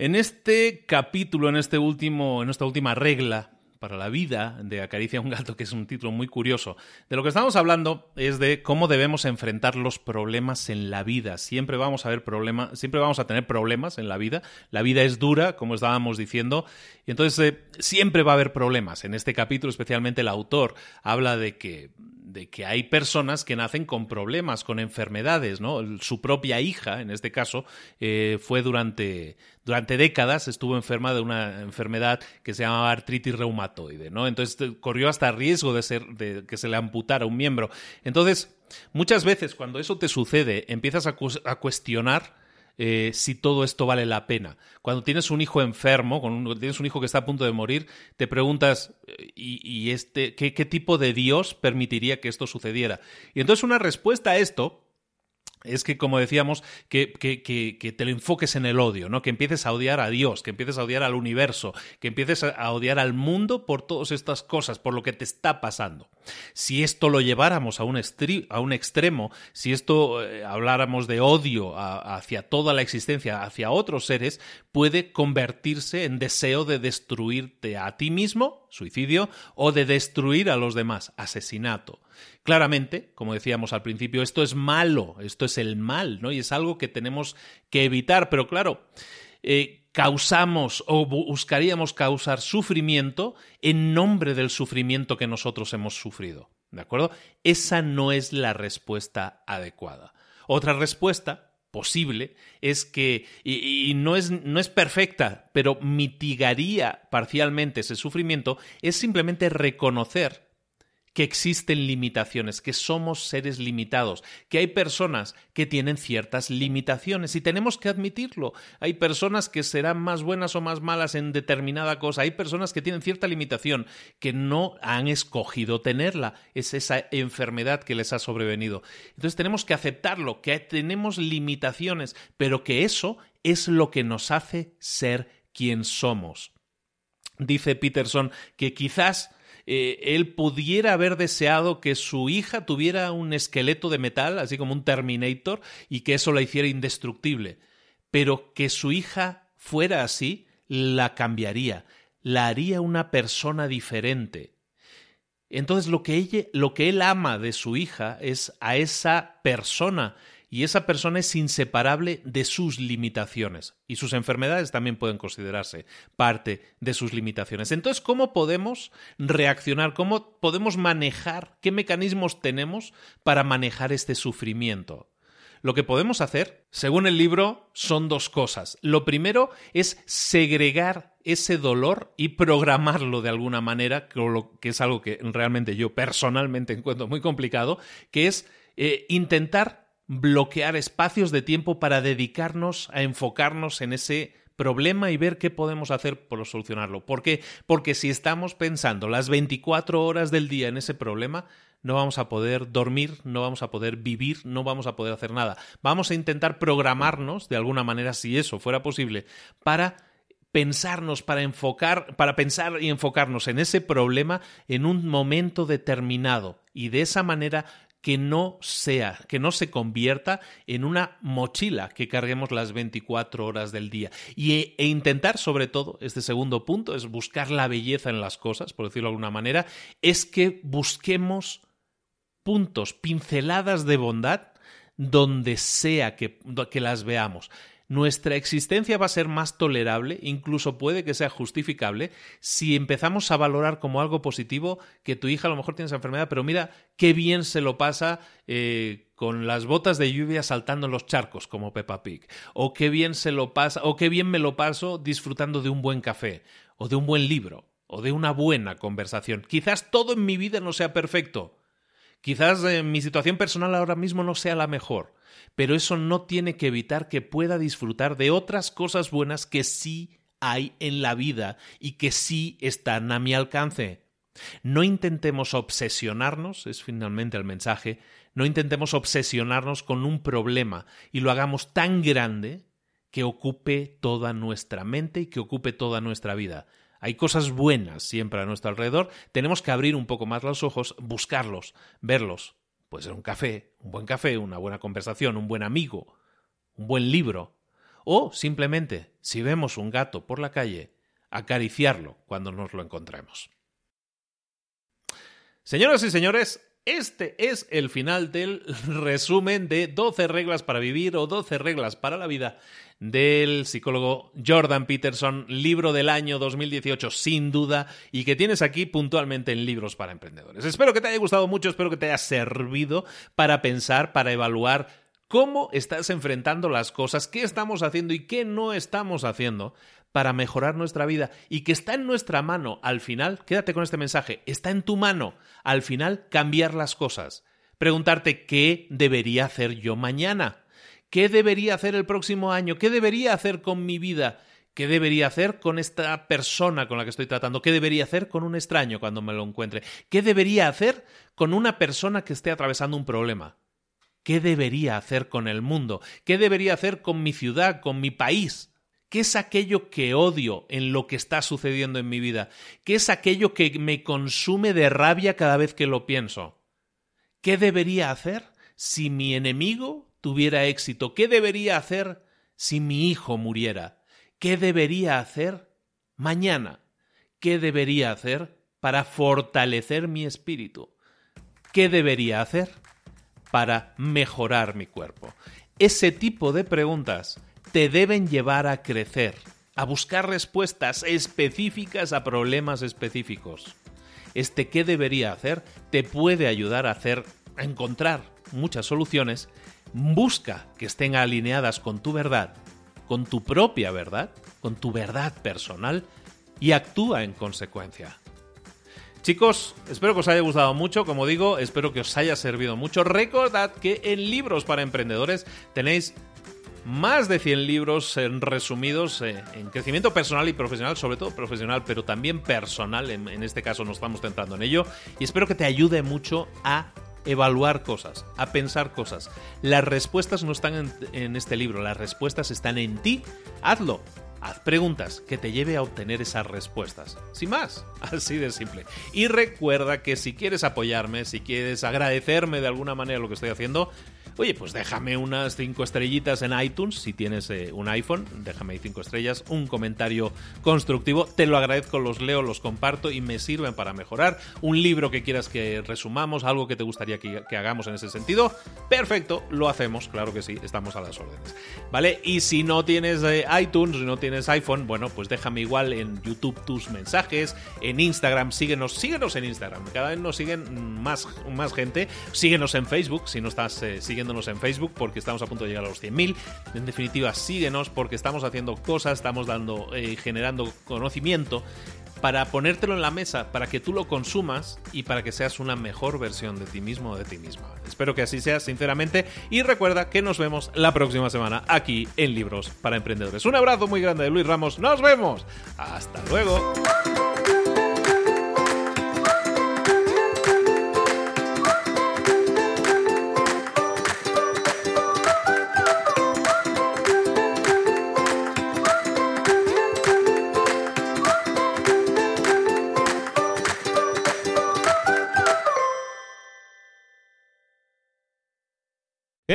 En este capítulo, en, este último, en esta última regla para la vida de Acaricia a un gato, que es un título muy curioso, de lo que estamos hablando es de cómo debemos enfrentar los problemas en la vida. Siempre vamos a ver problemas, siempre vamos a tener problemas en la vida. La vida es dura, como estábamos diciendo, y entonces eh, siempre va a haber problemas. En este capítulo, especialmente el autor habla de que de que hay personas que nacen con problemas, con enfermedades, ¿no? Su propia hija, en este caso, eh, fue durante, durante décadas, estuvo enferma de una enfermedad que se llamaba artritis reumatoide, ¿no? Entonces corrió hasta riesgo de, ser, de que se le amputara un miembro. Entonces, muchas veces cuando eso te sucede, empiezas a cuestionar eh, si todo esto vale la pena. Cuando tienes un hijo enfermo, cuando tienes un hijo que está a punto de morir, te preguntas, eh, ¿y, este, qué, qué tipo de Dios permitiría que esto sucediera? Y entonces una respuesta a esto es que, como decíamos, que, que, que, te lo enfoques en el odio, ¿no? Que empieces a odiar a Dios, que empieces a odiar al universo, que empieces a odiar al mundo por todas estas cosas, por lo que te está pasando. Si esto lo lleváramos a un, a un extremo, si esto eh, habláramos de odio hacia toda la existencia, hacia otros seres, puede convertirse en deseo de destruirte a ti mismo, suicidio, o de destruir a los demás, asesinato. Claramente, como decíamos al principio, esto es malo, esto es el mal, ¿no? Y es algo que tenemos que evitar, pero claro, eh, causamos o buscaríamos causar sufrimiento en nombre del sufrimiento que nosotros hemos sufrido. ¿De acuerdo? Esa no es la respuesta adecuada. Otra respuesta posible es que, y, no, es, no es perfecta, pero mitigaría parcialmente ese sufrimiento, es simplemente reconocer que existen limitaciones, que somos seres limitados, que hay personas que tienen ciertas limitaciones y tenemos que admitirlo. Hay personas que serán más buenas o más malas en determinada cosa, hay personas que tienen cierta limitación, que no han escogido tenerla, es esa enfermedad que les ha sobrevenido. Entonces tenemos que aceptarlo, que tenemos limitaciones, pero que eso es lo que nos hace ser quien somos. Dice Peterson que quizás eh, él pudiera haber deseado que su hija tuviera un esqueleto de metal, así como un Terminator, y que eso la hiciera indestructible. Pero que su hija fuera así, la cambiaría, la haría una persona diferente. Entonces lo que, ella, lo que él ama de su hija es a esa persona y esa persona es inseparable de sus limitaciones y sus enfermedades también pueden considerarse parte de sus limitaciones. Entonces, ¿cómo podemos reaccionar? ¿Cómo podemos manejar? ¿Qué mecanismos tenemos para manejar este sufrimiento? lo que podemos hacer, según el libro, son dos cosas. Lo primero es segregar ese dolor y programarlo de alguna manera, que es algo que realmente yo personalmente encuentro muy complicado, que es eh, intentar bloquear espacios de tiempo para dedicarnos a enfocarnos en ese problema y ver qué podemos hacer por solucionarlo. ¿Por qué? Porque si estamos pensando las 24 horas del día en ese problema, no vamos a poder dormir, no vamos a poder vivir, no vamos a poder hacer nada. Vamos a intentar programarnos de alguna manera, si eso fuera posible, para pensarnos, para enfocar, para pensar y enfocarnos en ese problema en un momento determinado y de esa manera que no sea, que no se convierta en una mochila que carguemos las 24 horas del día. Y, e intentar, sobre todo, este segundo punto es buscar la belleza en las cosas, por decirlo de alguna manera, es que busquemos puntos, pinceladas de bondad donde sea que, que las veamos nuestra existencia va a ser más tolerable, incluso puede que sea justificable, si empezamos a valorar como algo positivo que tu hija a lo mejor tiene esa enfermedad, pero mira qué bien se lo pasa eh, con las botas de lluvia saltando en los charcos como Peppa Pig, o qué bien se lo pasa, o qué bien me lo paso disfrutando de un buen café, o de un buen libro, o de una buena conversación. Quizás todo en mi vida no sea perfecto. Quizás eh, mi situación personal ahora mismo no sea la mejor pero eso no tiene que evitar que pueda disfrutar de otras cosas buenas que sí hay en la vida y que sí están a mi alcance. No intentemos obsesionarnos, es finalmente el mensaje, no intentemos obsesionarnos con un problema y lo hagamos tan grande que ocupe toda nuestra mente y que ocupe toda nuestra vida. Hay cosas buenas siempre a nuestro alrededor, tenemos que abrir un poco más los ojos, buscarlos, verlos, Puede ser un café, un buen café, una buena conversación, un buen amigo, un buen libro. O simplemente, si vemos un gato por la calle, acariciarlo cuando nos lo encontremos. Señoras y señores, este es el final del resumen de 12 reglas para vivir o 12 reglas para la vida del psicólogo Jordan Peterson, libro del año 2018 sin duda y que tienes aquí puntualmente en Libros para Emprendedores. Espero que te haya gustado mucho, espero que te haya servido para pensar, para evaluar cómo estás enfrentando las cosas, qué estamos haciendo y qué no estamos haciendo para mejorar nuestra vida y que está en nuestra mano al final, quédate con este mensaje, está en tu mano al final cambiar las cosas. Preguntarte qué debería hacer yo mañana ¿Qué debería hacer el próximo año? ¿Qué debería hacer con mi vida? ¿Qué debería hacer con esta persona con la que estoy tratando? ¿Qué debería hacer con un extraño cuando me lo encuentre? ¿Qué debería hacer con una persona que esté atravesando un problema? ¿Qué debería hacer con el mundo? ¿Qué debería hacer con mi ciudad, con mi país? ¿Qué es aquello que odio en lo que está sucediendo en mi vida? ¿Qué es aquello que me consume de rabia cada vez que lo pienso? ¿Qué debería hacer si mi enemigo tuviera éxito? ¿Qué debería hacer si mi hijo muriera? ¿Qué debería hacer mañana? ¿Qué debería hacer para fortalecer mi espíritu? ¿Qué debería hacer para mejorar mi cuerpo? Ese tipo de preguntas te deben llevar a crecer, a buscar respuestas específicas a problemas específicos. Este qué debería hacer te puede ayudar a hacer a encontrar muchas soluciones Busca que estén alineadas con tu verdad, con tu propia verdad, con tu verdad personal y actúa en consecuencia. Chicos, espero que os haya gustado mucho, como digo, espero que os haya servido mucho. Recordad que en Libros para Emprendedores tenéis más de 100 libros resumidos eh, en crecimiento personal y profesional, sobre todo profesional, pero también personal, en este caso nos estamos centrando en ello, y espero que te ayude mucho a evaluar cosas, a pensar cosas. Las respuestas no están en, este libro, las respuestas están en ti. Hazlo. Haz preguntas que te lleve a obtener esas respuestas. Sin más, así de simple. Y recuerda que si quieres apoyarme, si quieres agradecerme de alguna manera lo que estoy haciendo, Oye, pues déjame unas 5 estrellitas en iTunes si tienes eh, un iPhone, déjame ahí 5 estrellas, un comentario constructivo, te lo agradezco, los leo, los comparto y me sirven para mejorar. Un libro que quieras que resumamos, algo que te gustaría que, hagamos en ese sentido, perfecto, lo hacemos, claro que sí, estamos a las órdenes. ¿Vale? Y si no tienes eh, iTunes, si no tienes iPhone, bueno, pues déjame igual en YouTube tus mensajes, en Instagram, síguenos, síguenos en Instagram, cada vez nos siguen más, más gente, síguenos en Facebook si no estás, eh, siguiéndonos en Facebook porque estamos a punto de llegar a los 100.000. En definitiva, síguenos porque estamos haciendo cosas, estamos dando, eh, generando conocimiento para ponértelo en la mesa, para que tú lo consumas y para que seas una mejor versión de ti mismo o de ti misma. Espero que así sea, sinceramente, y recuerda que nos vemos la próxima semana aquí en Libros para Emprendedores. Un abrazo muy grande de Luis Ramos, nos vemos. Hasta luego.